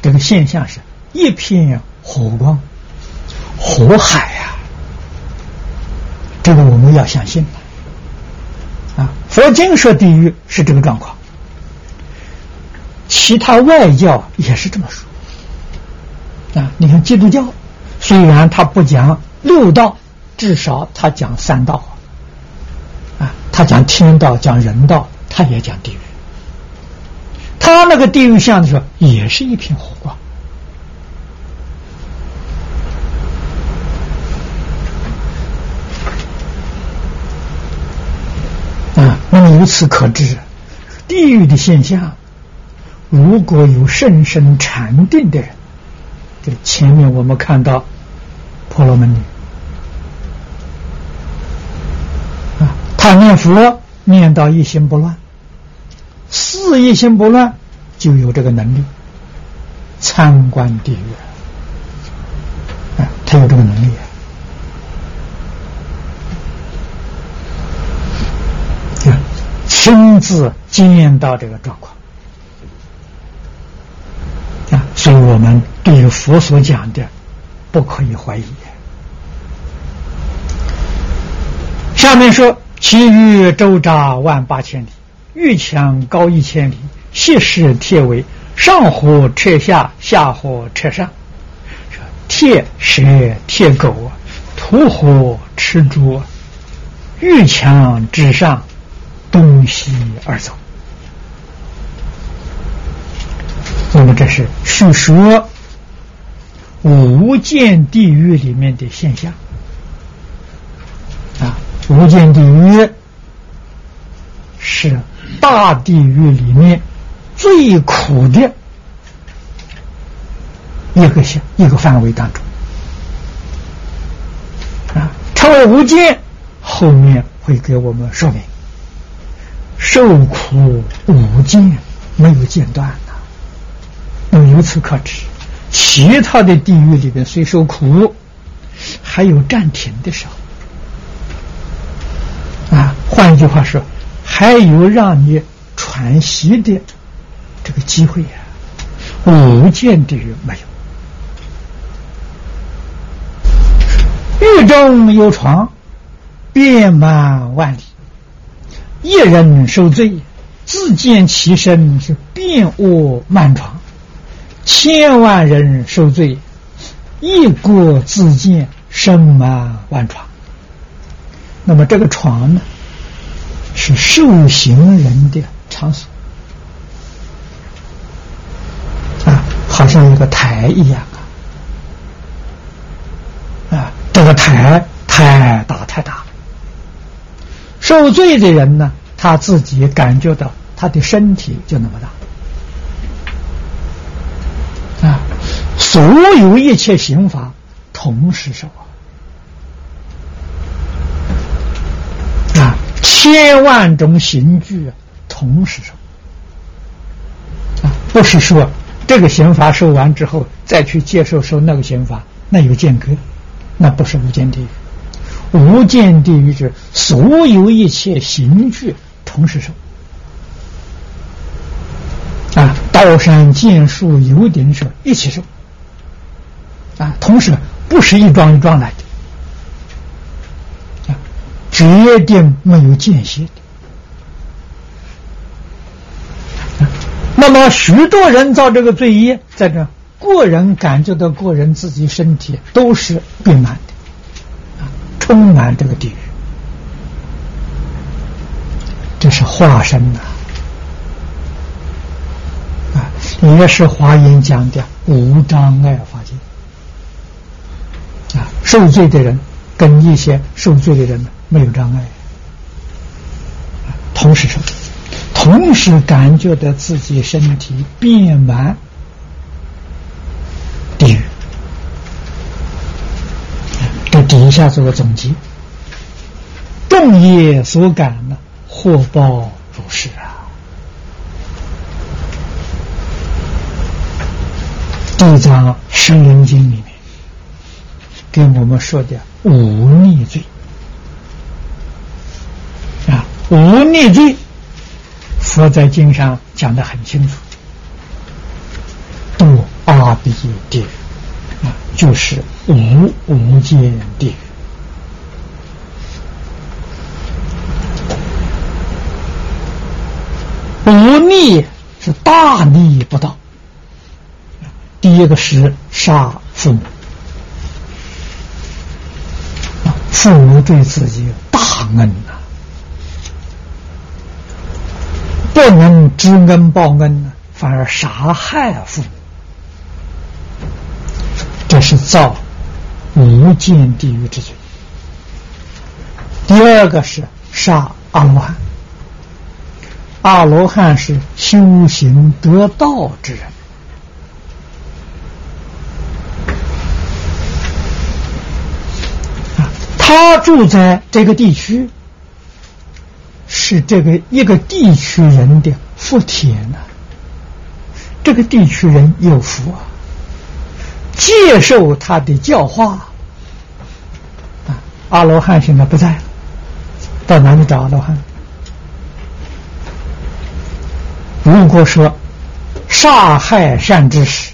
这个现象是一片火光。火海呀，这个我们要相信啊！佛经说地狱是这个状况，其他外教也是这么说啊。你看基督教，虽然他不讲六道，至少他讲三道啊，他讲天道，讲人道，他也讲地狱。他那个地狱像的时候，也是一片火光。那么由此可知，地狱的现象，如果有甚深禅定的人，就前面我们看到婆罗门女啊，他念佛念到一心不乱，四一心不乱，就有这个能力参观地狱啊，他有这个能力。亲自经验到这个状况啊，所以我们对佛所讲的不可以怀疑。下面说：其余周匝万八千里，玉墙高一千里，细石铁围，上火车下，下火车上。说铁蛇铁狗，土苦火吃猪，玉墙之上，东西而走。那么这是叙说无间地狱里面的现象。啊，无间地狱是大地狱里面最苦的一个项一个范围当中。啊，成为无间，后面会给我们说明。受苦无间，没有间断。由此可知，其他的地狱里边虽受苦，还有暂停的时候啊。换一句话说，还有让你喘息的这个机会呀。无间地狱没有，狱中有床，遍满万里，一人受罪，自见其身是遍卧满床。千万人受罪，一国自见身满万床。那么这个床呢，是受刑人的场所啊，好像一个台一样啊。啊，这个台太大太大，受罪的人呢，他自己感觉到他的身体就那么大。啊所有一切刑罚同时受啊，千万种刑具同时受啊，不是说这个刑罚受完之后再去接受受那个刑罚，那有间隔，那不是无间地狱。无间地狱是所有一切刑具同时受啊，刀山剑树油鼎是一起受。啊，同时不是一桩一桩来的，啊，决定没有间歇的。那么许多人造这个罪业，在这个人感觉到个人自己身体都是病满的，充满这个地狱，这是化身呐，啊，也是华严讲的无障碍法界。啊，受罪的人跟一些受罪的人没有障碍，同时受，同时感觉到自己身体变满地狱。这底下做个总结：众业所感呢，祸报如是啊。地藏十轮经里面。给我们说的无逆罪啊，无逆罪，佛在经上讲的很清楚，度阿鼻地狱，就是无无间地狱。无逆是大逆不道，第一个是杀父母。父母对自己大恩呐，不能知恩报恩，反而杀害父母，造无间地狱之罪。第二个是杀阿罗汉，阿罗汉是修行得道之人。他住在这个地区，是这个一个地区人的福田呐。这个地区人有福啊，接受他的教化啊。阿罗汉现在不在了，到哪里找阿罗汉？如果说杀害善知识，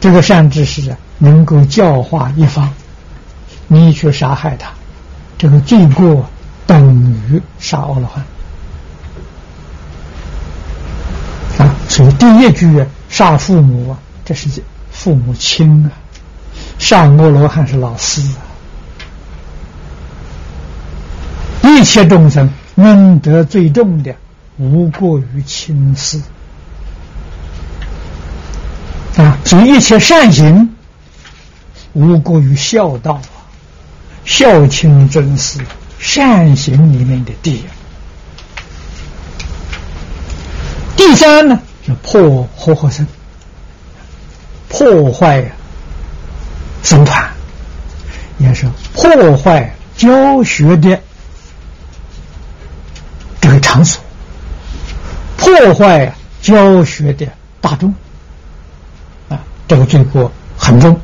这个善知识啊，能够教化一方。你去杀害他，这个罪过等于杀阿罗汉啊！所以第一句杀父母啊，这是父母亲啊，上恶罗汉是老师啊，一切众生功德最重的无过于亲师啊，所以一切善行无过于孝道啊，孝亲尊师，善行里面的地。第三呢，是破和合身。破坏僧团，也是破坏教学的。这个场所破坏教学的大众啊，这个罪过很重。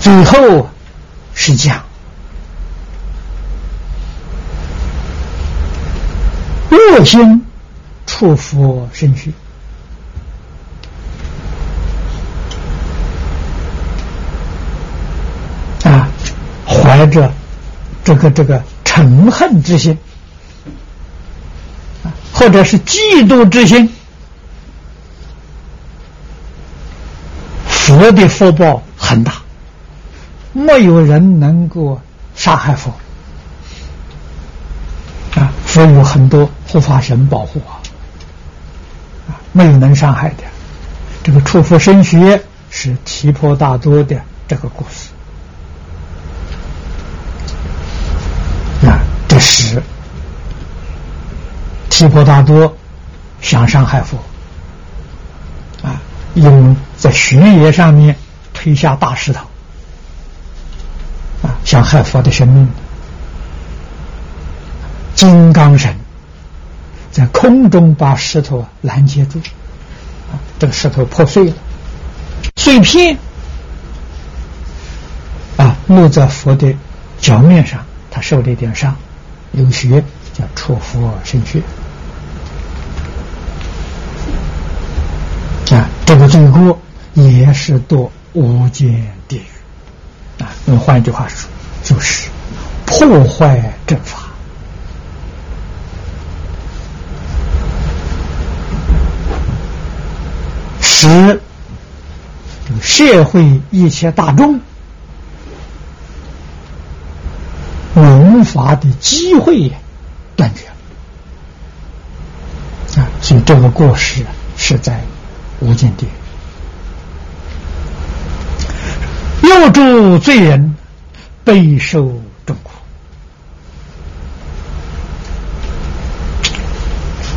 最后是讲恶心触佛身虚。怀着这个这个嗔恨之心，或者是嫉妒之心，佛的福报很大，没有人能够杀害佛啊！佛有很多护法神保护，啊，没有能伤害的。这个出佛身学是提婆达多的这个故事。啊，这是提婆达多想伤害佛啊，用在悬崖上面推下大石头啊，想害佛的生命。金刚神在空中把石头拦截住啊，这个石头破碎了，碎片啊落在佛的脚面上，他受了一点伤。有血叫出佛身血啊，这个罪过也是堕无间地狱啊。用换一句话说，就是破坏正法，使社会一切大众。文法的机会断绝啊，所以这个过失是在无间地狱，又助罪人备受重苦。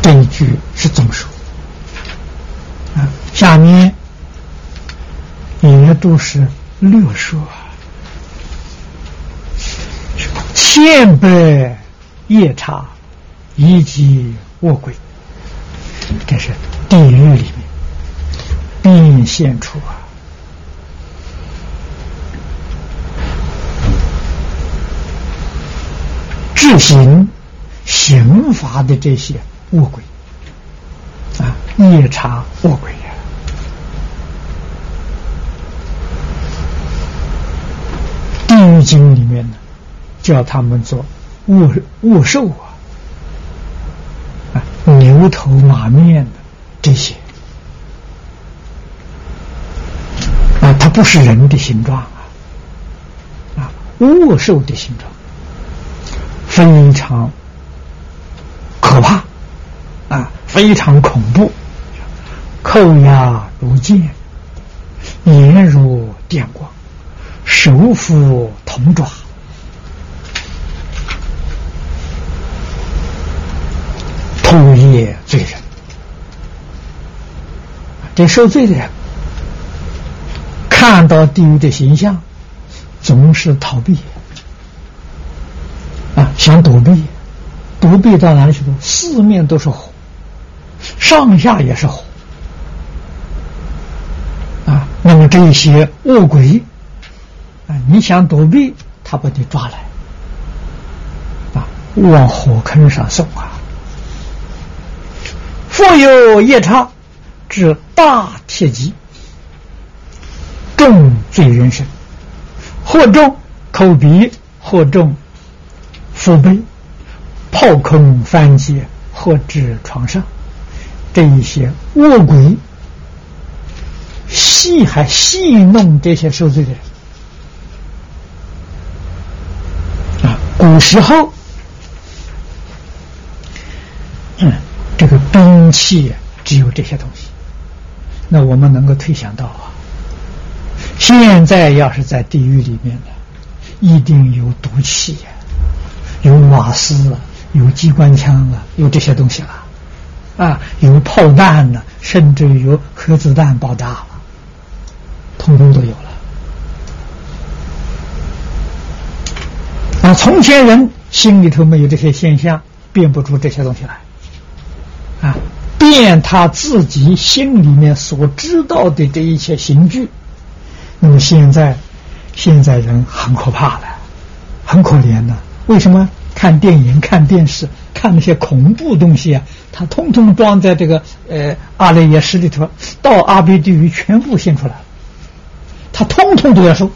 这一句是总说啊，下面也都是略说。千百夜叉以及恶鬼，这是地狱里面变现出啊，执行刑罚的这些恶鬼啊，夜叉恶鬼呀，地狱经里面呢。叫他们做恶恶兽啊，啊牛头马面的这些啊，它不是人的形状啊，啊恶兽的形状，非常可怕啊，非常恐怖，口牙如剑，眼如电光，手扶铜爪。偷业罪人，这受罪的人看到地狱的形象，总是逃避啊，想躲避，躲避到哪里去呢？四面都是火，上下也是火啊。那么这些恶鬼，你想躲避，他把你抓来啊，往火坑上送啊。复有夜叉，至大铁戟，重罪人身，或重口鼻，或重腹背，炮空翻劫，或至床上。这一些恶鬼戏还戏弄这些受罪的人，古时候，嗯，这个兵器只有这些东西。那我们能够推想到啊，现在要是在地狱里面呢，一定有毒气呀，有瓦斯啊，有机关枪啊，有这些东西了，啊，有炮弹呢，甚至有核子弹爆炸了，通通都有了。啊，从前人心里头没有这些现象，辨不出这些东西来，啊。变他自己心里面所知道的这一切刑具，那么现在，现在人很可怕了，很可怜的。为什么？看电影、看电视、看那些恐怖东西啊，他通通装在这个呃阿赖耶识里头，到阿鼻地狱全部现出来了，他通通都要受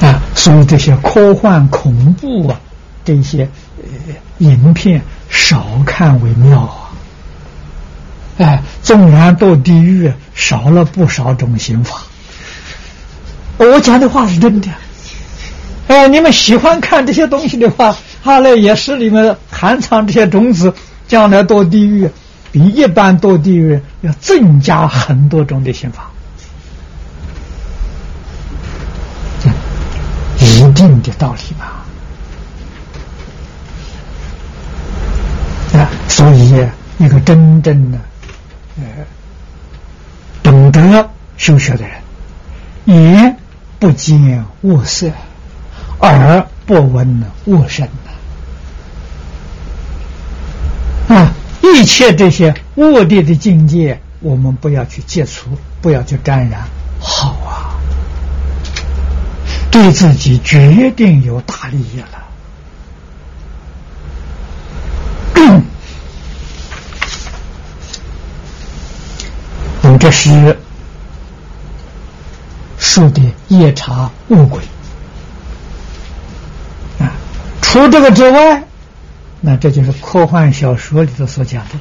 啊！所以这些科幻恐怖啊，这些呃。影片少看为妙啊！哎，纵然堕地狱，少了不少种刑法。我讲的话是真的。哎，你们喜欢看这些东西的话，哈嘞也是里面含藏这些种子，将来堕地狱，比一般堕地狱要增加很多种的刑法。一定的道理嘛。啊，所以一个真正的呃懂得修学的人，也不见物色，耳不闻物声啊，一切这些恶劣的境界，我们不要去接触，不要去沾染，好啊，对自己决定有大利益了。这是说的夜叉恶鬼啊！除这个之外，那这就是科幻小说里头所讲的：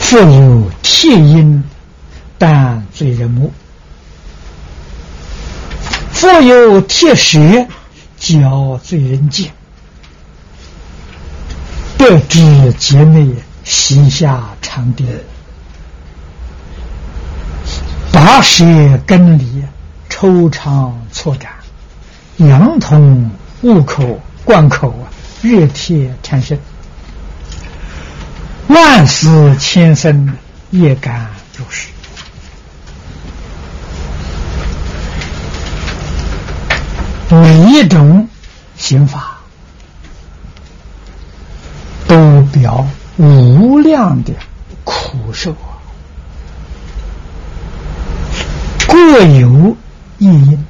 富有铁音，但罪人目；富有铁石，教罪人见。得知节内。膝下长钉，拔舌根离，抽肠错斩，羊通误口贯口，热铁产生，万死千生也敢如是。每一种刑法都表。无量的苦受啊，各有异因。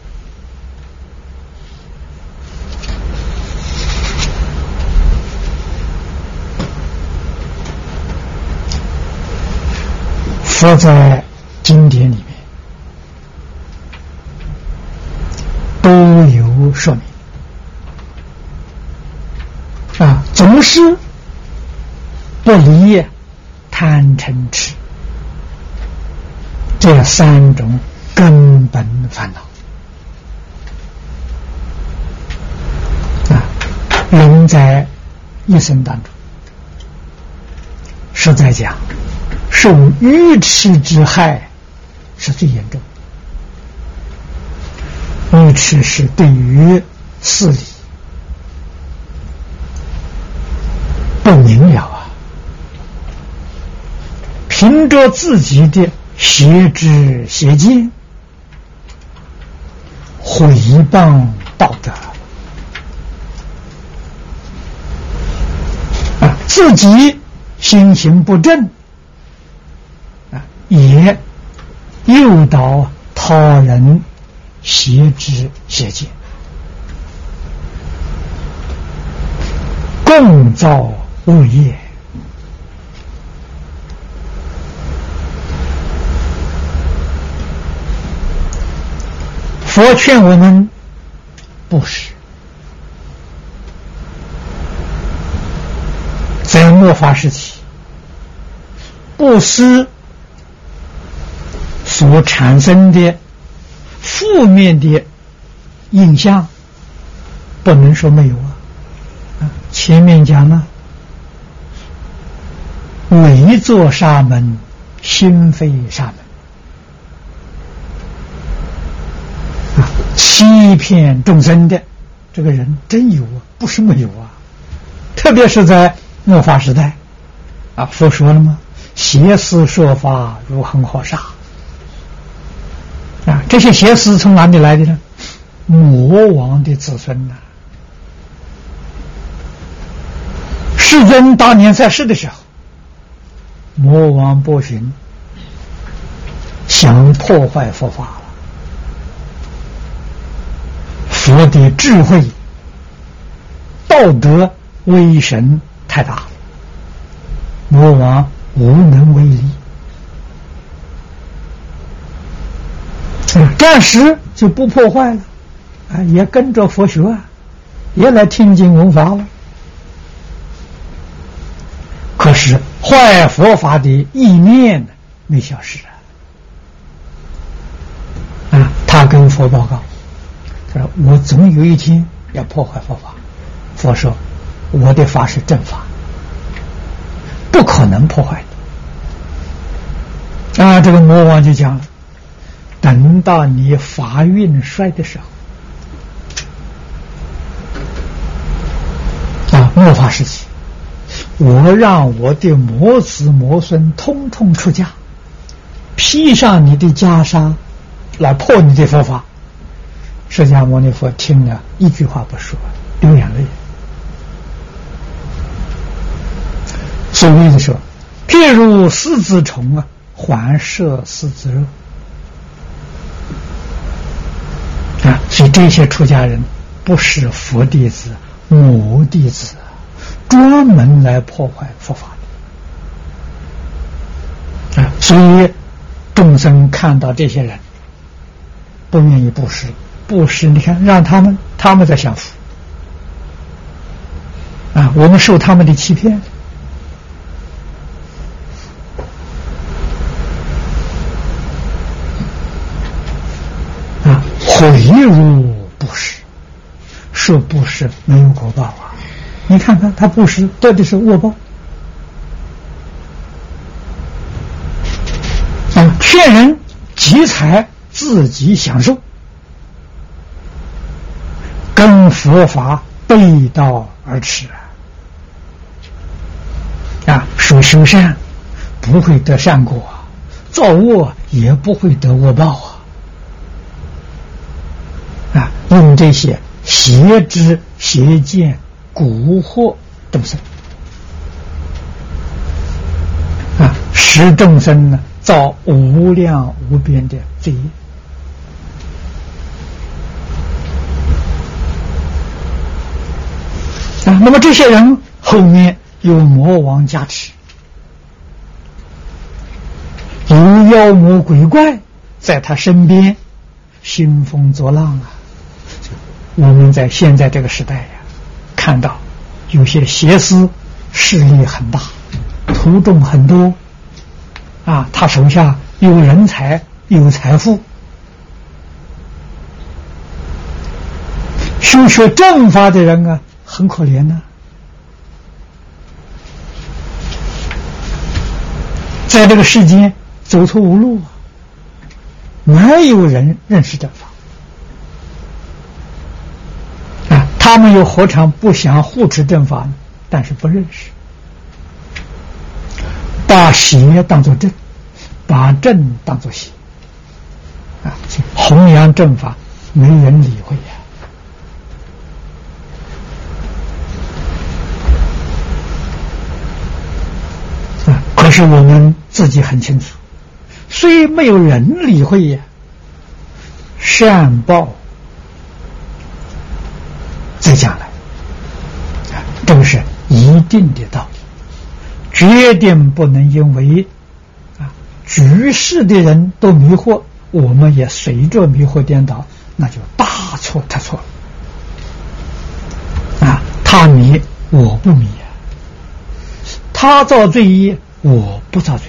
佛在经典里面都有说明啊，总是。不离贪嗔痴这三种根本烦恼啊，人在一生当中，实在讲，受愚痴之害是最严重的。愚痴是对于事理不明了啊。凭着自己的邪知邪见，毁谤道德啊，自己心行不正啊，也诱导他人邪知邪见，共造恶业。佛劝我们布施，在末法时期，布施所产生的负面的印象，不能说没有啊。前面讲了，伪作沙门，心非沙门。欺骗众生的这个人真有啊，不是没有啊。特别是在末法时代，啊，佛说了吗？邪思说法如恒河沙。这些邪思从哪里来的呢？魔王的子孙呐。世尊当年在世的时候，魔王波旬想破坏佛法了。佛的智慧、道德、威神太大了，魔王无能为力。暂时就不破坏了，啊，也跟着佛学，啊也来听经闻法了。可是坏佛法的意念呢，没消失啊！啊，他跟佛报告，他说：“我总有一天要破坏佛法。”佛说：“我的法是正法，不可能破坏的。”啊，这个魔王就讲了。等到你法运衰的时候，啊，末法时期，我让我的魔子魔孙通通出家，披上你的袈裟，来破你的佛法。释迦牟尼佛听了一句话不说，流眼泪。所以的说，譬如狮子虫啊，还射狮子肉。啊，所以这些出家人不是佛弟子、魔弟子，专门来破坏佛法的。啊，所以众生看到这些人不愿意布施，布施你看让他们他们在享福。啊，我们受他们的欺骗。回如布施，说布施没有果报啊！你看看他布施得的是恶报啊！骗人积财自己享受，跟佛法背道而驰啊！啊，说修善不会得善果，造恶也不会得恶报啊！用这些邪知邪见蛊惑众生啊，使众生呢造无量无边的罪业啊。那么这些人后面有魔王加持，有妖魔鬼怪在他身边兴风作浪啊。我们在现在这个时代呀，看到有些邪思势力很大，徒众很多，啊，他手下有人才有财富，修学正法的人啊，很可怜呐，在这个世间走投无路啊，没有人认识正法。他们又何尝不想护持正法呢？但是不认识，把邪当作正，把正当作邪，啊，弘扬正法没人理会呀。啊，可是我们自己很清楚，虽没有人理会呀，善报。再将来，啊，这个是一定的道理，决定不能因为啊局势的人都迷惑，我们也随着迷惑颠倒，那就大错特错了。啊，他迷我不迷啊，他造罪业我不造罪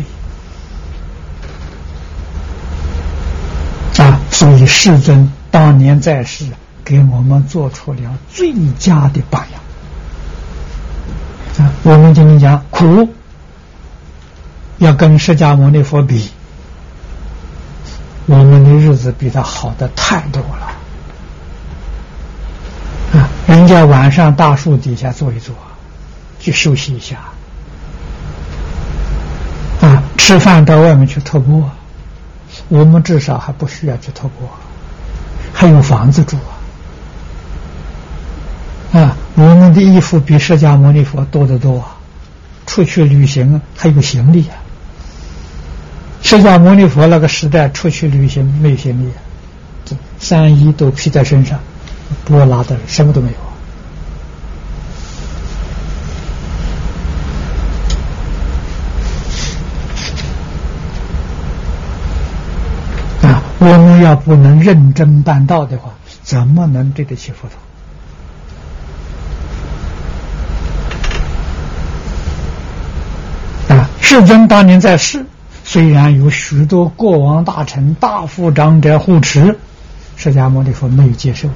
业。啊，所以世尊当年在世，给我们做出了最佳的榜样。啊，我们今天讲苦，要跟释迦牟尼佛比，我们的日子比他好的太多了。啊，人家晚上大树底下坐一坐，去休息一下。啊，吃饭到外面去托钵，我们至少还不需要去托钵，还有房子住啊！啊，我们的衣服比释迦牟尼佛多得多啊，出去旅行还有行李啊！释迦牟尼佛那个时代出去旅行没有行李，这三衣都披在身上，不拉的什么都没有。啊我们要不能认真办道的话，怎么能对得起佛陀？啊，世尊当年在世，虽然有许多国王大臣、大富长者护持，释迦牟尼佛没有接受，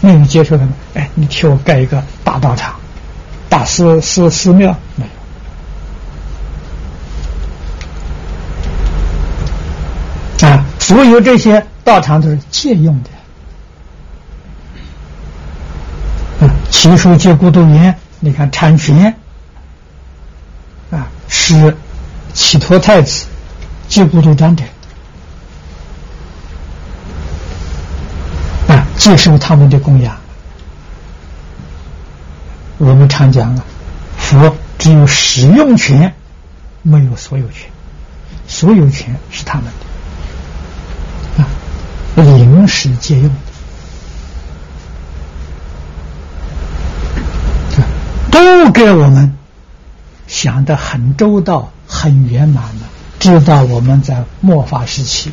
没有接受他们。哎，你替我盖一个大道场、大寺寺寺庙，没有。啊所有这些道场都是借用的，啊，奇书借孤独言，你看产权，是启托太子借孤独长者，啊，接受他们的供养。我们常讲啊，佛只有使用权，没有所有权，所有权是他们的啊。临时借用的，都给我们想得很周到、很圆满了。知道我们在末法时期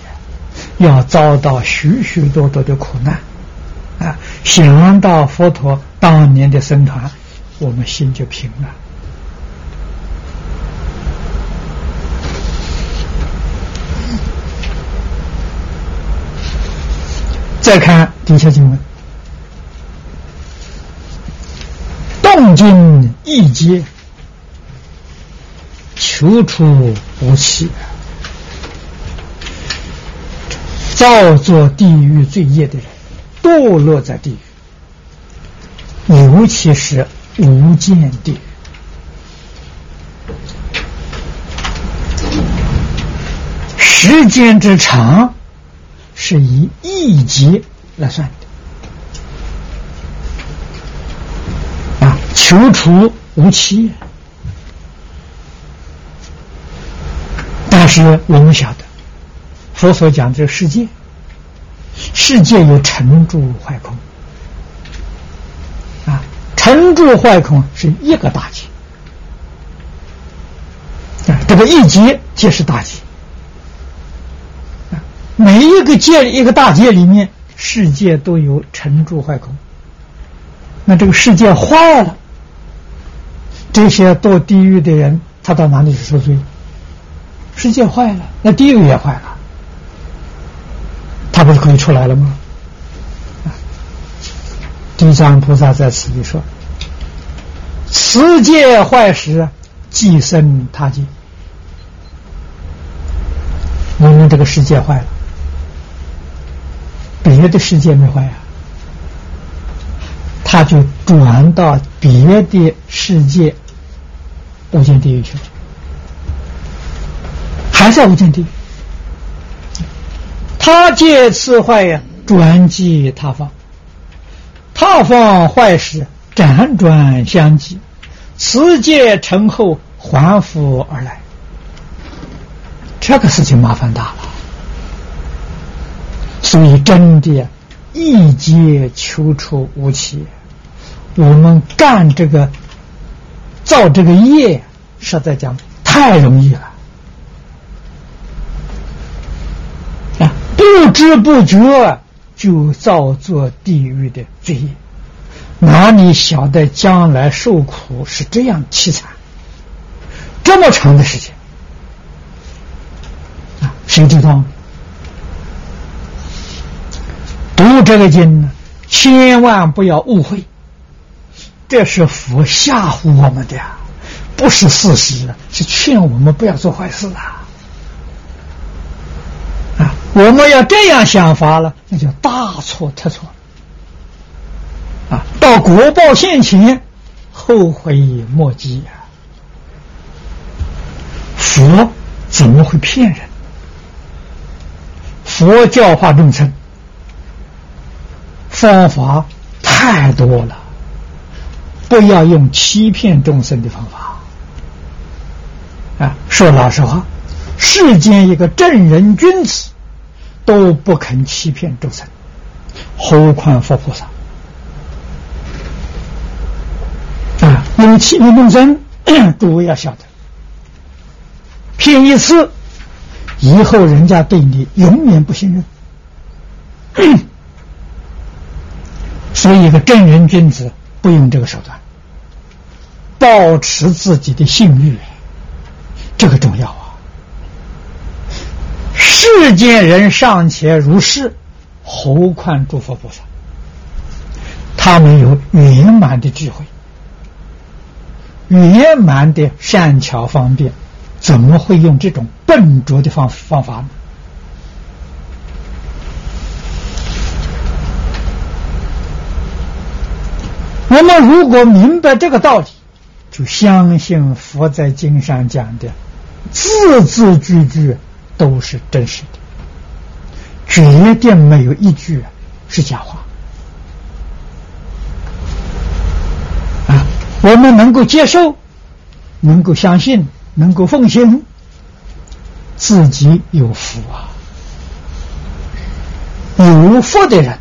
要遭到许许多多的苦难啊！想到佛陀当年的僧团，我们心就平了。再看底下经文，动静一结，求出无期，造作地狱罪业的人，堕落在地狱，尤其是无间地狱，时间之长。是以一劫来算的啊，求除无期。但是我们晓得，佛所讲这个世界，世界有成住坏空啊，成住坏空是一个大劫啊，这个一劫皆是大劫。每一个界，一个大界里面，世界都有成住坏空。那这个世界坏了，这些堕地狱的人，他到哪里去受罪？世界坏了，那地狱也坏了，他不是可以出来了吗？地藏菩萨在此里说：“此界坏时，即生他界。我们这个世界坏了。”别的世界没坏啊，他就转到别的世界无间地狱去了，还在无间地。他借此坏呀，转即他方，他方坏时辗转相继，此界成后还复而来，这个事情麻烦大了。所以，真的，一劫求出无期。我们干这个、造这个业，实在讲太容易了不知不觉就造作地狱的罪业，哪里晓得将来受苦是这样凄惨？这么长的时间啊，谁知道？读这个经，千万不要误会，这是佛吓唬我们的，不是事实，是劝我们不要做坏事啊！我们要这样想法了，那就大错特错啊！到国报现前，后悔莫及呀！佛怎么会骗人？佛教化众生。方法太多了，不要用欺骗众生的方法。啊，说老实话，世间一个正人君子都不肯欺骗众生，何况佛菩萨？啊，用欺骗众生，诸位要晓得，骗一次，以后人家对你永远不信任。所以，一个正人君子不用这个手段，保持自己的信誉，这个重要啊！世间人尚且如是，何况诸佛菩萨？他们有圆满的智慧，圆满的善巧方便，怎么会用这种笨拙的方方法呢？我们如果明白这个道理，就相信佛在经上讲的字字句句都是真实的，绝对没有一句是假话。啊，我们能够接受，能够相信，能够奉行，自己有福啊！有福的人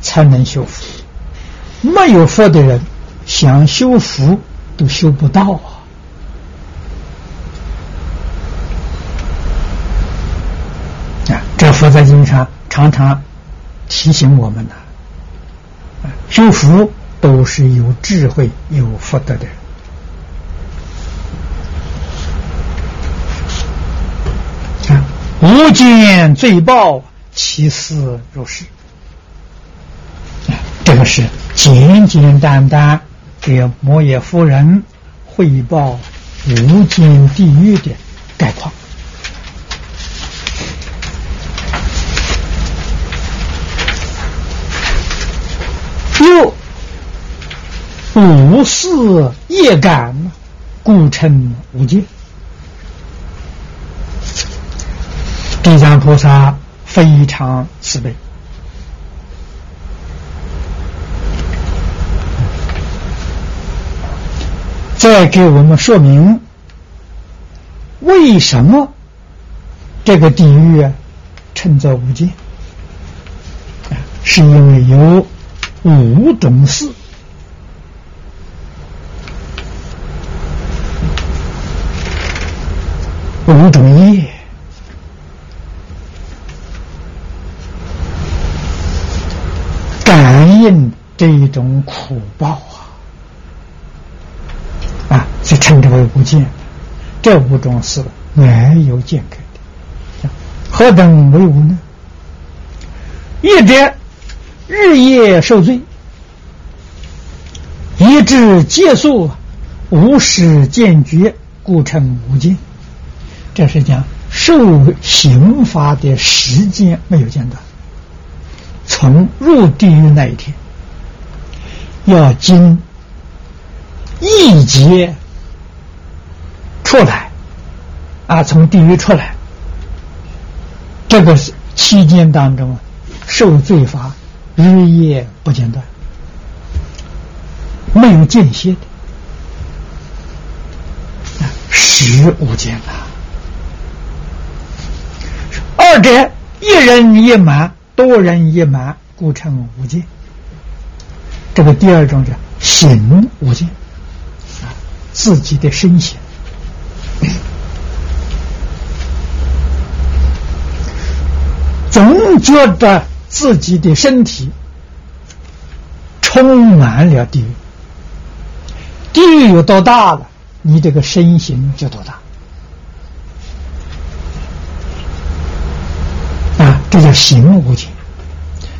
才能修福。没有福的人，想修福都修不到啊！啊，这佛在经上常常提醒我们呢。修福都是有智慧、有福德的人。无间罪报，其事如是。这个是简简单单给摩耶夫人汇报无间地狱的概况。又五事业感，故称无界。地藏菩萨非常慈悲。再给我们说明，为什么这个地狱称作无间？是因为有五种事，五种业，感应这一种苦报啊，啊。就称之为无间，这五种是没有间隔的。何等为无呢？一者日夜受罪，以至结束无始见觉，故称无尽。这是讲受刑罚的时间没有间断，从入地狱那一天，要经一劫。出来，啊，从地狱出来，这个期间当中受罪罚日夜不间断，没有间歇的，时无间呐。二者一人一满，多人一满，故称无间。这个第二种叫行无间，啊，自己的身形。总觉得自己的身体充满了地狱，地狱有多大了，你这个身形就多大。啊，这叫形无尽。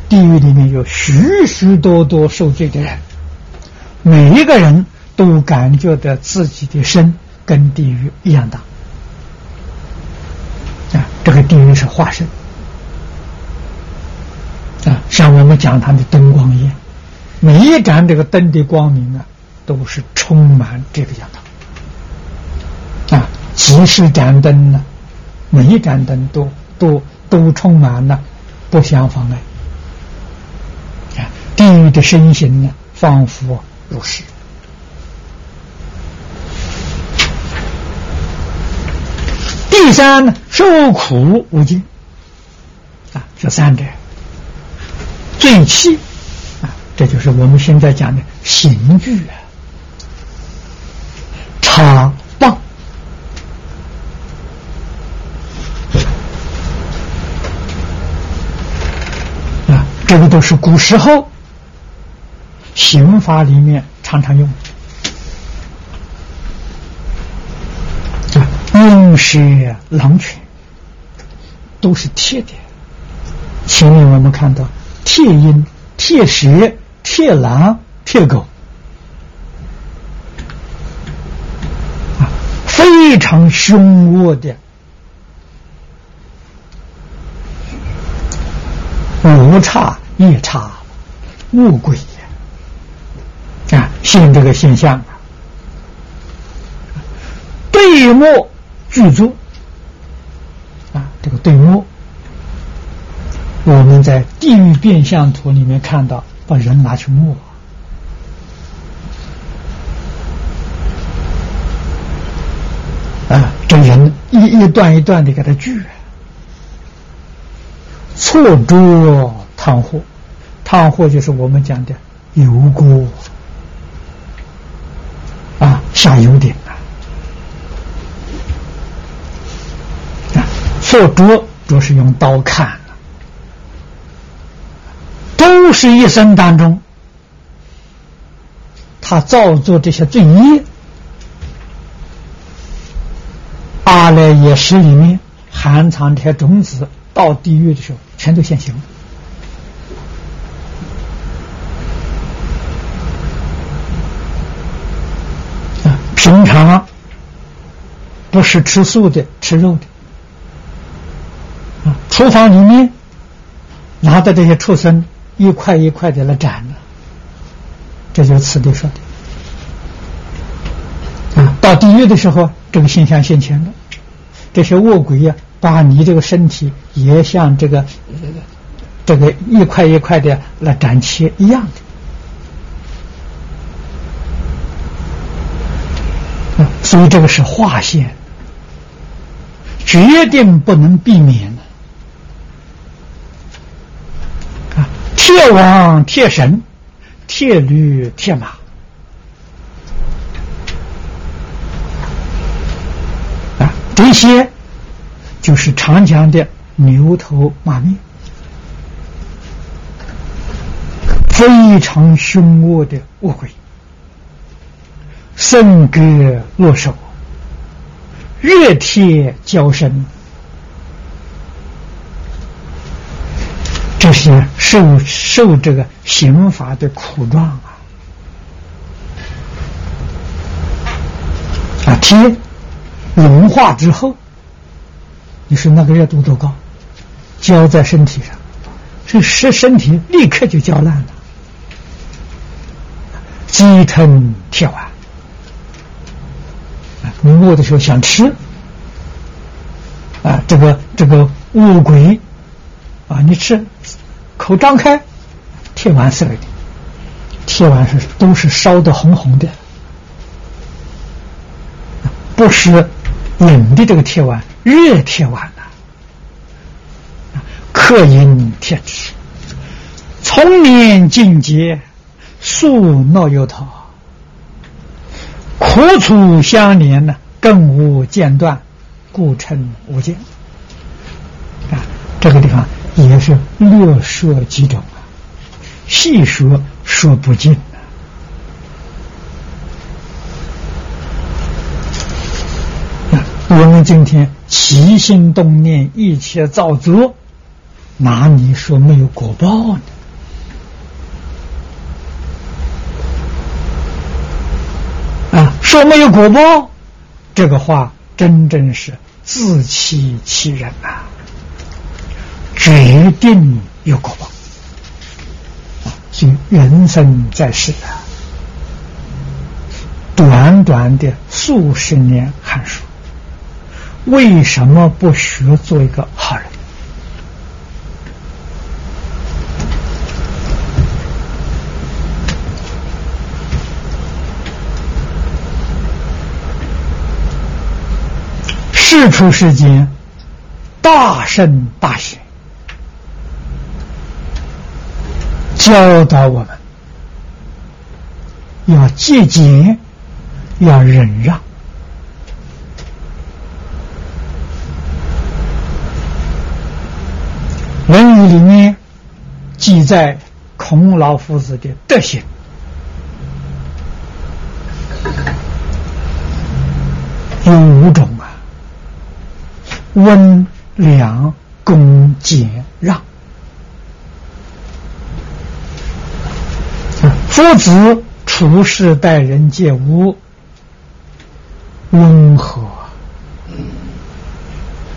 地狱里面有许许多多受罪的人，每一个人都感觉到自己的身跟地狱一样大啊！这个地狱是化身啊，像我们讲它的灯光一样，每一盏这个灯的光明啊，都是充满这个样的啊！几十盏灯呢，每一盏灯都都都充满了不相妨碍。地狱的身形呢，仿佛如是。第三呢，受苦无尽啊，这三者最气啊，这就是我们现在讲的刑具啊，插棒啊，这个都是古时候。刑法里面常常用啊，鹰蛇、狼犬都是铁的。前面我们看到铁鹰、铁蛇、铁狼、铁狗。啊，非常凶恶的无差夜叉恶鬼。啊，现这个现象啊，对墨具足。啊，这个对墨，我们在地狱变相图里面看到，把人拿去磨啊，这人一一段一段的给他锯，错捉汤货，汤货就是我们讲的油锅。啊，下油点啊！啊，做捉都是用刀砍是一生当中，他造作这些罪业，阿赖耶识里面含藏这些种子，到地狱的时候，全都现形了。平常不是吃素的，吃肉的啊。厨房里面拿的这些畜生一块一块的来斩了，这就是此地说的啊。到地狱的时候，这个现象现前了，这些恶鬼呀，把你这个身体也像这个这个一块一块的来斩切一样的。所以这个是划线，决定不能避免的。啊，铁王、铁神、铁驴、铁马，啊，这些就是长江的牛头马面，非常凶恶的恶鬼。笙歌落手，热铁交身，这些受受这个刑罚的苦状啊！啊，铁融化之后，你说那个热度多高？浇在身体上，这身身体立刻就浇烂了，鸡吞铁丸。你饿的时候想吃，啊，这个这个乌龟，啊，你吃，口张开，铁丸色的，铁丸是都是烧的红红的，不是冷的这个铁丸，热铁丸呐，克饮铁质，从年境界，素闹油桃。苦楚相连呢，更无间断，故称无间。啊，这个地方也是略说几种啊，细说说不尽。我们今天起心动念，一切造作，哪里说没有果报呢？啊，说没有果报，这个话真正是自欺欺人呐、啊！决定有果报啊！所以人生在世啊，短短的数十年寒暑，为什么不学做一个好人？世出世间，大圣大贤教导我们，要节俭，要忍让。《论语》里面记载孔老夫子的德行。有五种啊：温良恭俭让。夫子处事待人接物温和、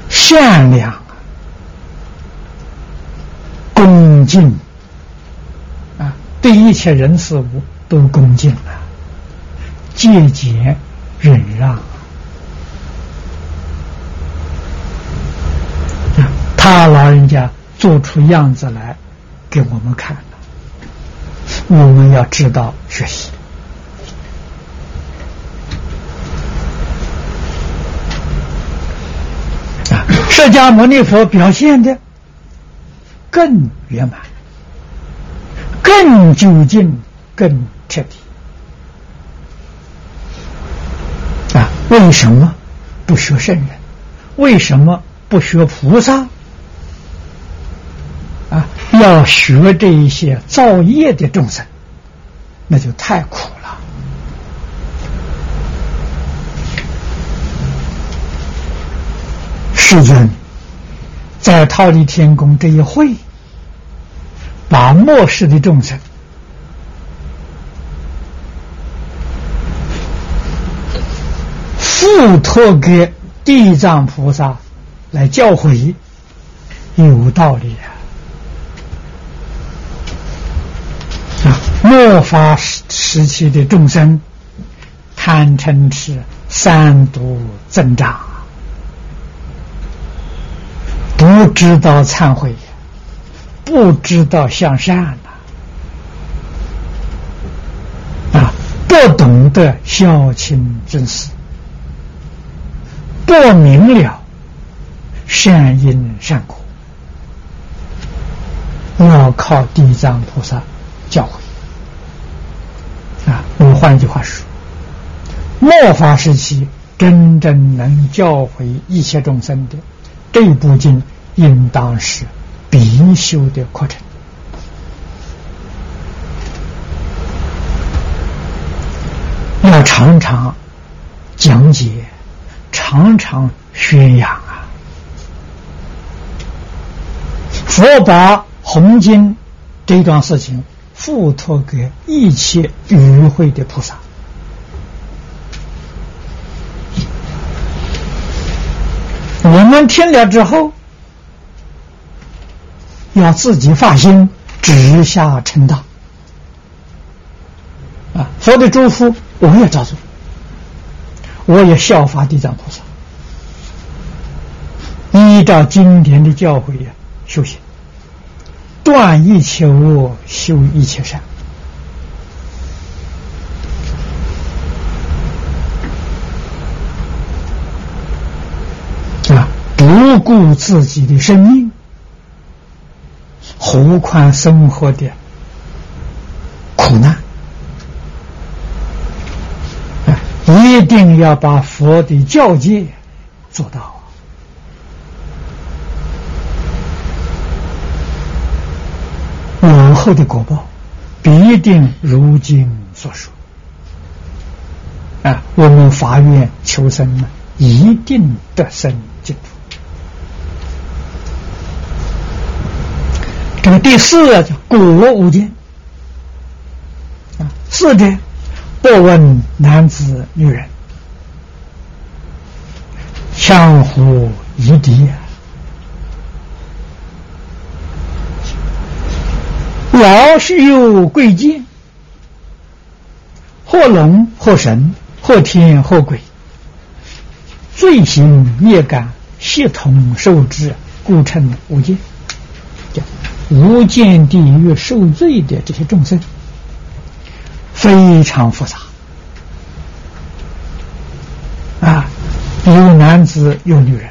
善良、恭敬。啊，对一切人事物都恭敬啊，节俭忍让。他老人家做出样子来给我们看，我们要知道学习。啊，释迦牟尼佛表现的更圆满、更究竟、更彻底。啊，为什么不学圣人？为什么不学菩萨？要学这一些造业的众生，那就太苦了。世尊在忉利天宫这一会，把末世的众生付托给地藏菩萨来教诲，有道理啊。末法时时期的众生，堪称是三毒增长，不知道忏悔，不知道向善啊，不懂得孝亲尊师，不明了善因善果，要靠地藏菩萨教诲。啊，我们换一句话说，末法时期真正能教诲一切众生的这部经，应当是必修的课程，要常常讲解，常常宣扬啊！佛把红经这段事情。付托给一切与会的菩萨，我们听了之后，要自己发心，直下成道。啊，佛的祝福我也照做，我也效法地藏菩萨，依照经典的教诲呀修行。断一切恶，修一切善，啊！不顾自己的生命，何况生活的苦难？啊！一定要把佛的教诫做到。往后的果报必定如今所说啊！我们发愿求生呢，一定得生净土。这个第四叫果无间啊，四者不问男子女人，相互夷敌，老是有贵贱，或龙或神，或天或鬼，罪行业感，系统受之，故称无间。叫无间地狱受罪的这些众生。非常复杂啊，有男子有女人，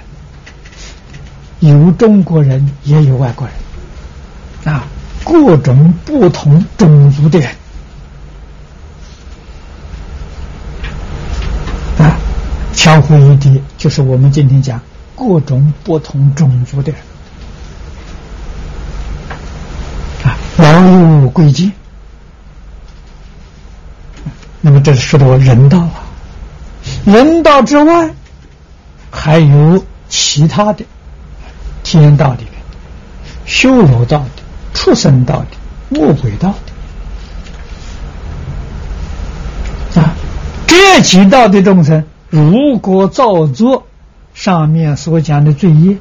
有中国人也有外国人啊，各种不同种族的人。啊，相互一敌，就是我们今天讲各种不同种族的人。啊，老有贵贱。那么这是说到人道啊，人道之外，还有其他的天道里面、修罗道、畜生道的、魔鬼道的啊，这几道的众生，如果造作上面所讲的罪业，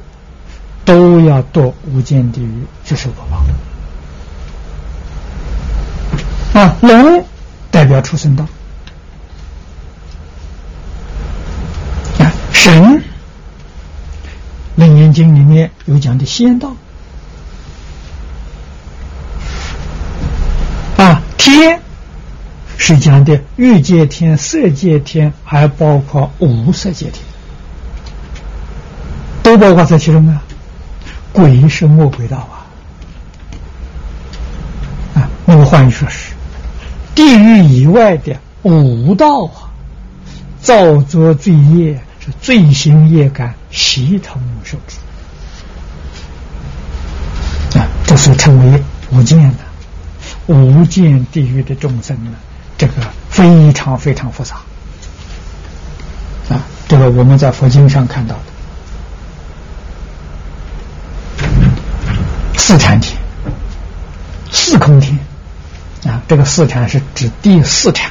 都要堕无间地狱去受果报啊，龙。代表畜生道啊，神《楞严经》里面有讲的仙道啊，天。是讲的欲界天、色界天，还包括无色界天，都包括在其中啊。鬼是魔鬼道啊，啊，那么换句说是。地狱以外的五道啊，造作罪业是罪行业感系统受之。啊，这是称为无间的。无间地狱的众生呢，这个非常非常复杂。啊，这个我们在佛经上看到的。四禅天、四空天。啊，这个四禅是指第四禅。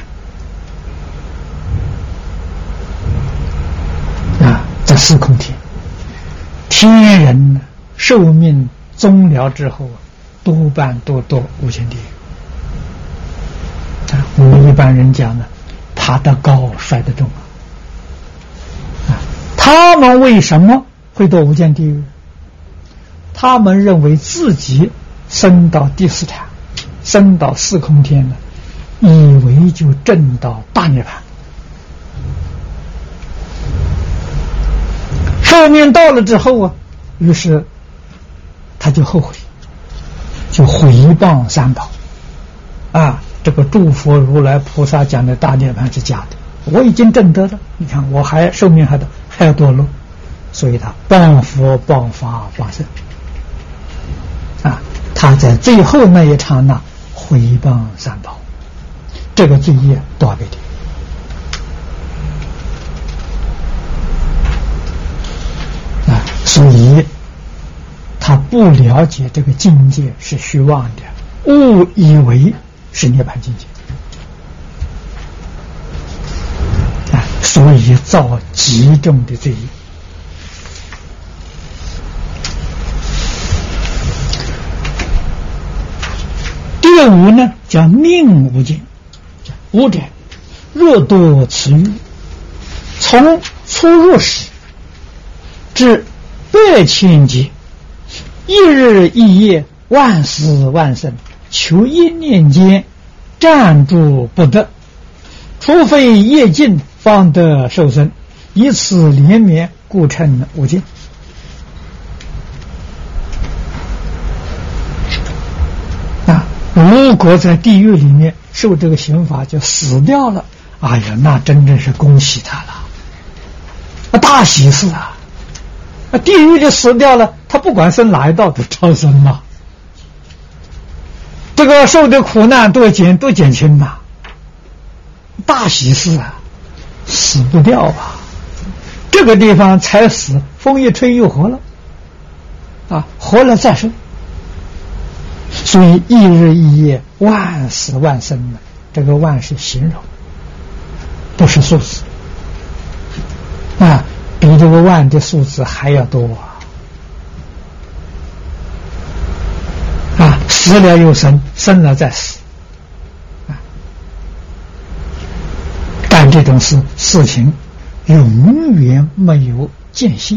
啊，在四空天，天人寿命终了之后，多半都堕无间地狱。啊，我们一般人讲呢，爬得高摔得重啊。啊，他们为什么会堕无间地狱？他们认为自己升到第四禅。升到四空天了，以为就证到大涅槃。寿命到了之后啊，于是他就后悔，就回谤三宝啊！这个诸佛如来菩萨讲的大涅槃是假的，我已经证得了，你看我还寿命还的还要堕落，所以他谤佛、谤法、谤僧啊！他在最后那一刹那。毁谤三宝，这个罪业多少倍的啊！所以他不了解这个境界是虚妄的，误以为是涅槃境界啊！所以造极重的罪业。第五呢，叫命无间。五者，若多此欲，从初入时至百千劫，一日一夜，万死万生，求一念间站住不得，除非业尽，方得受生。以此连绵，故称无间。如果在地狱里面受这个刑罚就死掉了，哎呀，那真正是恭喜他了，那，大喜事啊！那，地狱里死掉了，他不管生哪一道都超生嘛，这个受的苦难都减都减轻了，大喜事啊，死不掉啊！这个地方才死，风一吹又活了，啊，活了再生。所以一日一夜，万死万生的，这个万是形容不是数字啊，比这个万的数字还要多啊！啊，死了又生，生了再死啊！干这种事事情，永远没有间歇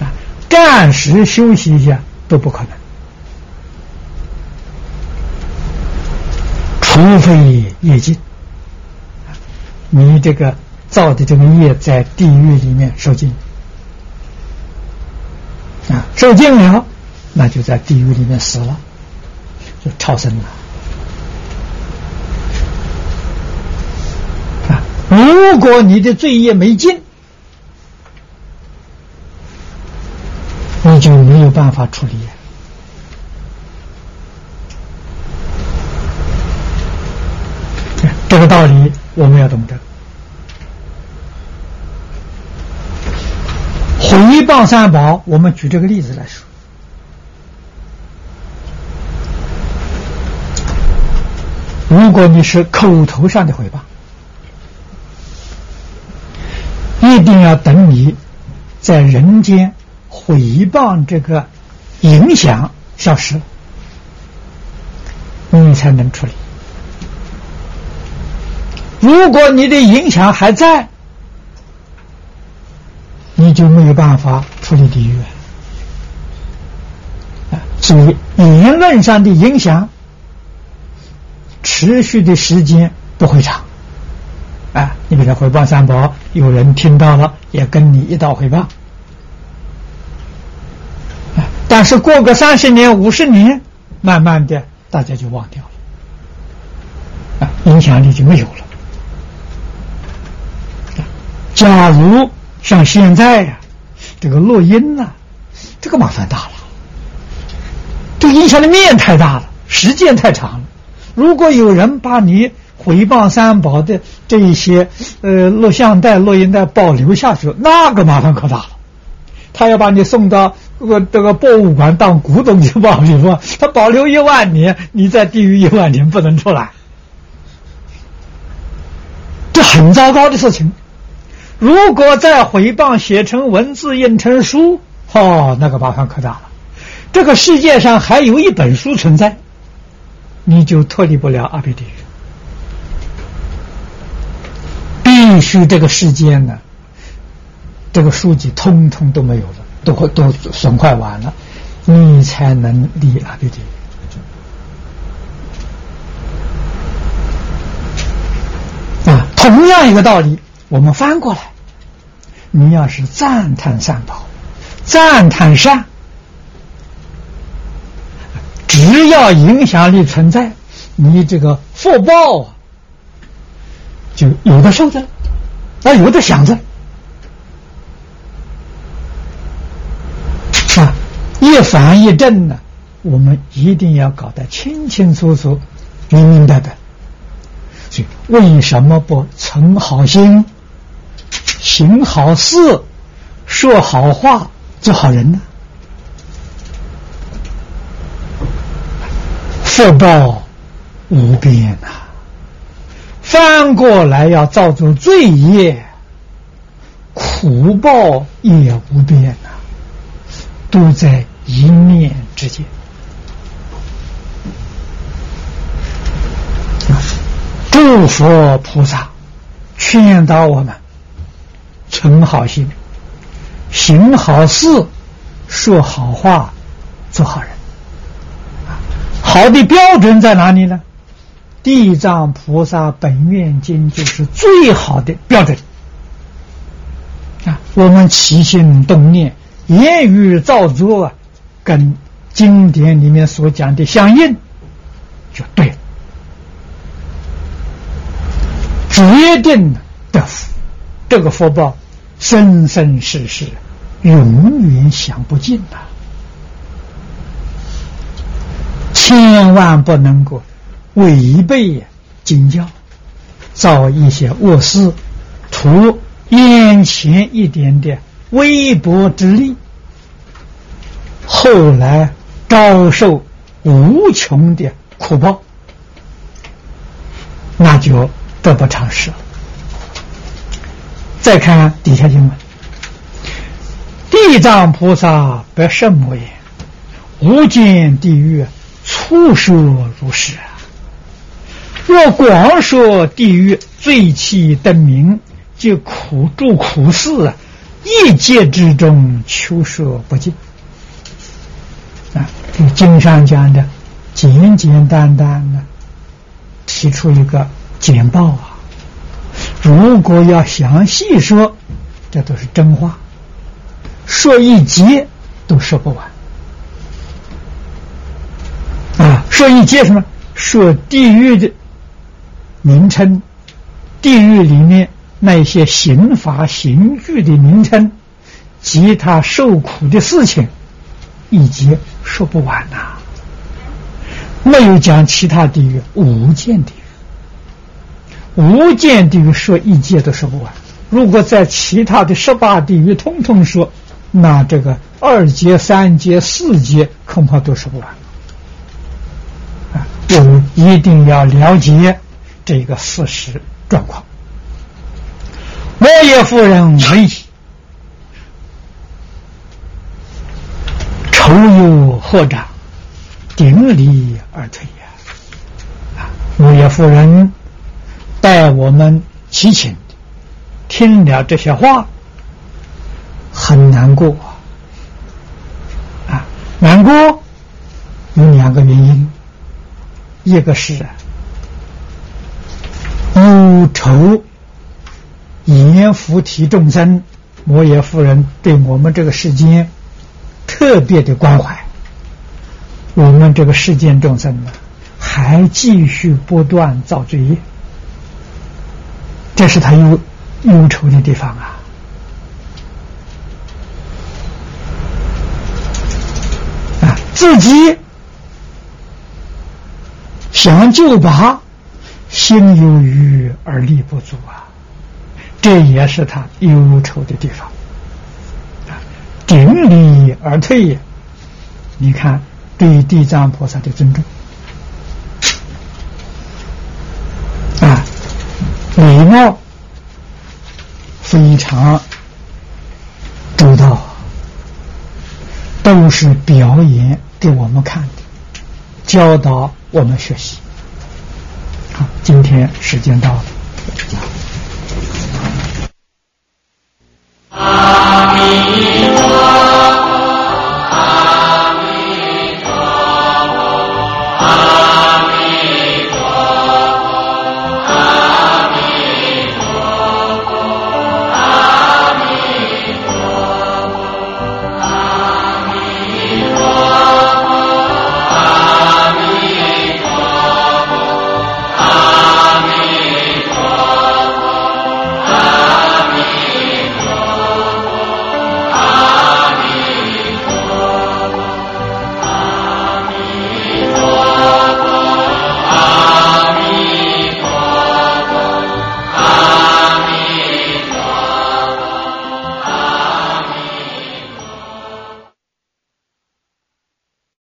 啊！暂时休息一下都不可能，除非业尽。你这个造的这个业在地狱里面受尽啊，受尽了，那就在地狱里面死了，就超生了啊。如果你的罪业没尽，你就没有办法处理。这个道理我们要懂得。回谤三宝，我们举这个例子来说。如果你是口头上的回报，一定要等你在人间回报这个影响消失了，你才能处理。如果你的影响还在，你就没有办法处理地狱啊！所以言论上的影响持续的时间不会长啊！你比如回报三宝，有人听到了，也跟你一道回报但是过个三十年、五十年，慢慢的大家就忘掉了啊，影响力就没有了。假如像现在呀，这个录音呐，这个麻烦大了，这影响的面太大了，时间太长了。如果有人把你回谤三宝的这一些呃录像带、录音带保留下去，那个麻烦可大了。他要把你送到这个这个博物馆当古董去保留，他保留一万年，你在地狱一万年不能出来，这很糟糕的事情。如果再回谤写成文字印成书，哦，那个麻烦可大了。这个世界上还有一本书存在，你就脱离不了阿鼻地狱。必须这个世间呢，这个书籍通通都没有了，都会都损坏完了，你才能离阿鼻地狱。啊，同样一个道理，我们翻过来。你要是赞叹三宝，赞叹善，只要影响力存在，你这个福报啊，就有的受着，了。那，有的想着，啊，一反一正呢，我们一定要搞得清清楚楚、明明白白。所以，为什么不存好心？行好事，说好话，做好人呢？福报无边呐！翻过来要造作罪业，苦报也无边呐！都在一念之间。诸佛菩萨劝导我们。存好心，行好事，说好话，做好人。好的标准在哪里呢？地藏菩萨本愿经就是最好的标准。啊，我们起心动念、言语造作啊，跟经典里面所讲的相应，就对了，决定得福，这个福报。生生世世，永远享不尽呐！千万不能够违背经教，造一些恶事，图眼前一点点微薄之力，后来遭受无穷的苦报，那就得不偿失了。再看底下经文：地藏菩萨不胜摩言，无间地狱不说如是啊。若光说地狱罪气灯明，即苦住苦事，一劫之中求说不尽。啊，这经上讲的简简单单的提出一个简报啊。如果要详细说，这都是真话，说一节都说不完。说一节什么？说地狱的名称，地狱里面那些刑罚刑具的名称，及他受苦的事情，一节说不完呐。没有讲其他地狱，无间地狱。无间地狱说一劫都说不完，如果在其他的十八地狱通通说，那这个二劫、三劫、四劫恐怕都说不完。就，一定要了解这个事实状况。莫耶夫人闻已，愁忧何长，顶礼而退呀！啊，莫耶夫人。待我们齐请，听了这些话，很难过啊！难过有两个原因，一个是忧愁阎浮提众生，摩耶夫人对我们这个世间特别的关怀，我们这个世间众生呢，还继续不断造罪业。这是他忧忧愁的地方啊！啊，自己想救拔，心有余而力不足啊，这也是他忧愁的地方。啊，顶礼而退也，你看对地藏菩萨的尊重啊。礼貌非常周到，都是表演给我们看的，教导我们学习。好，今天时间到了。阿弥陀。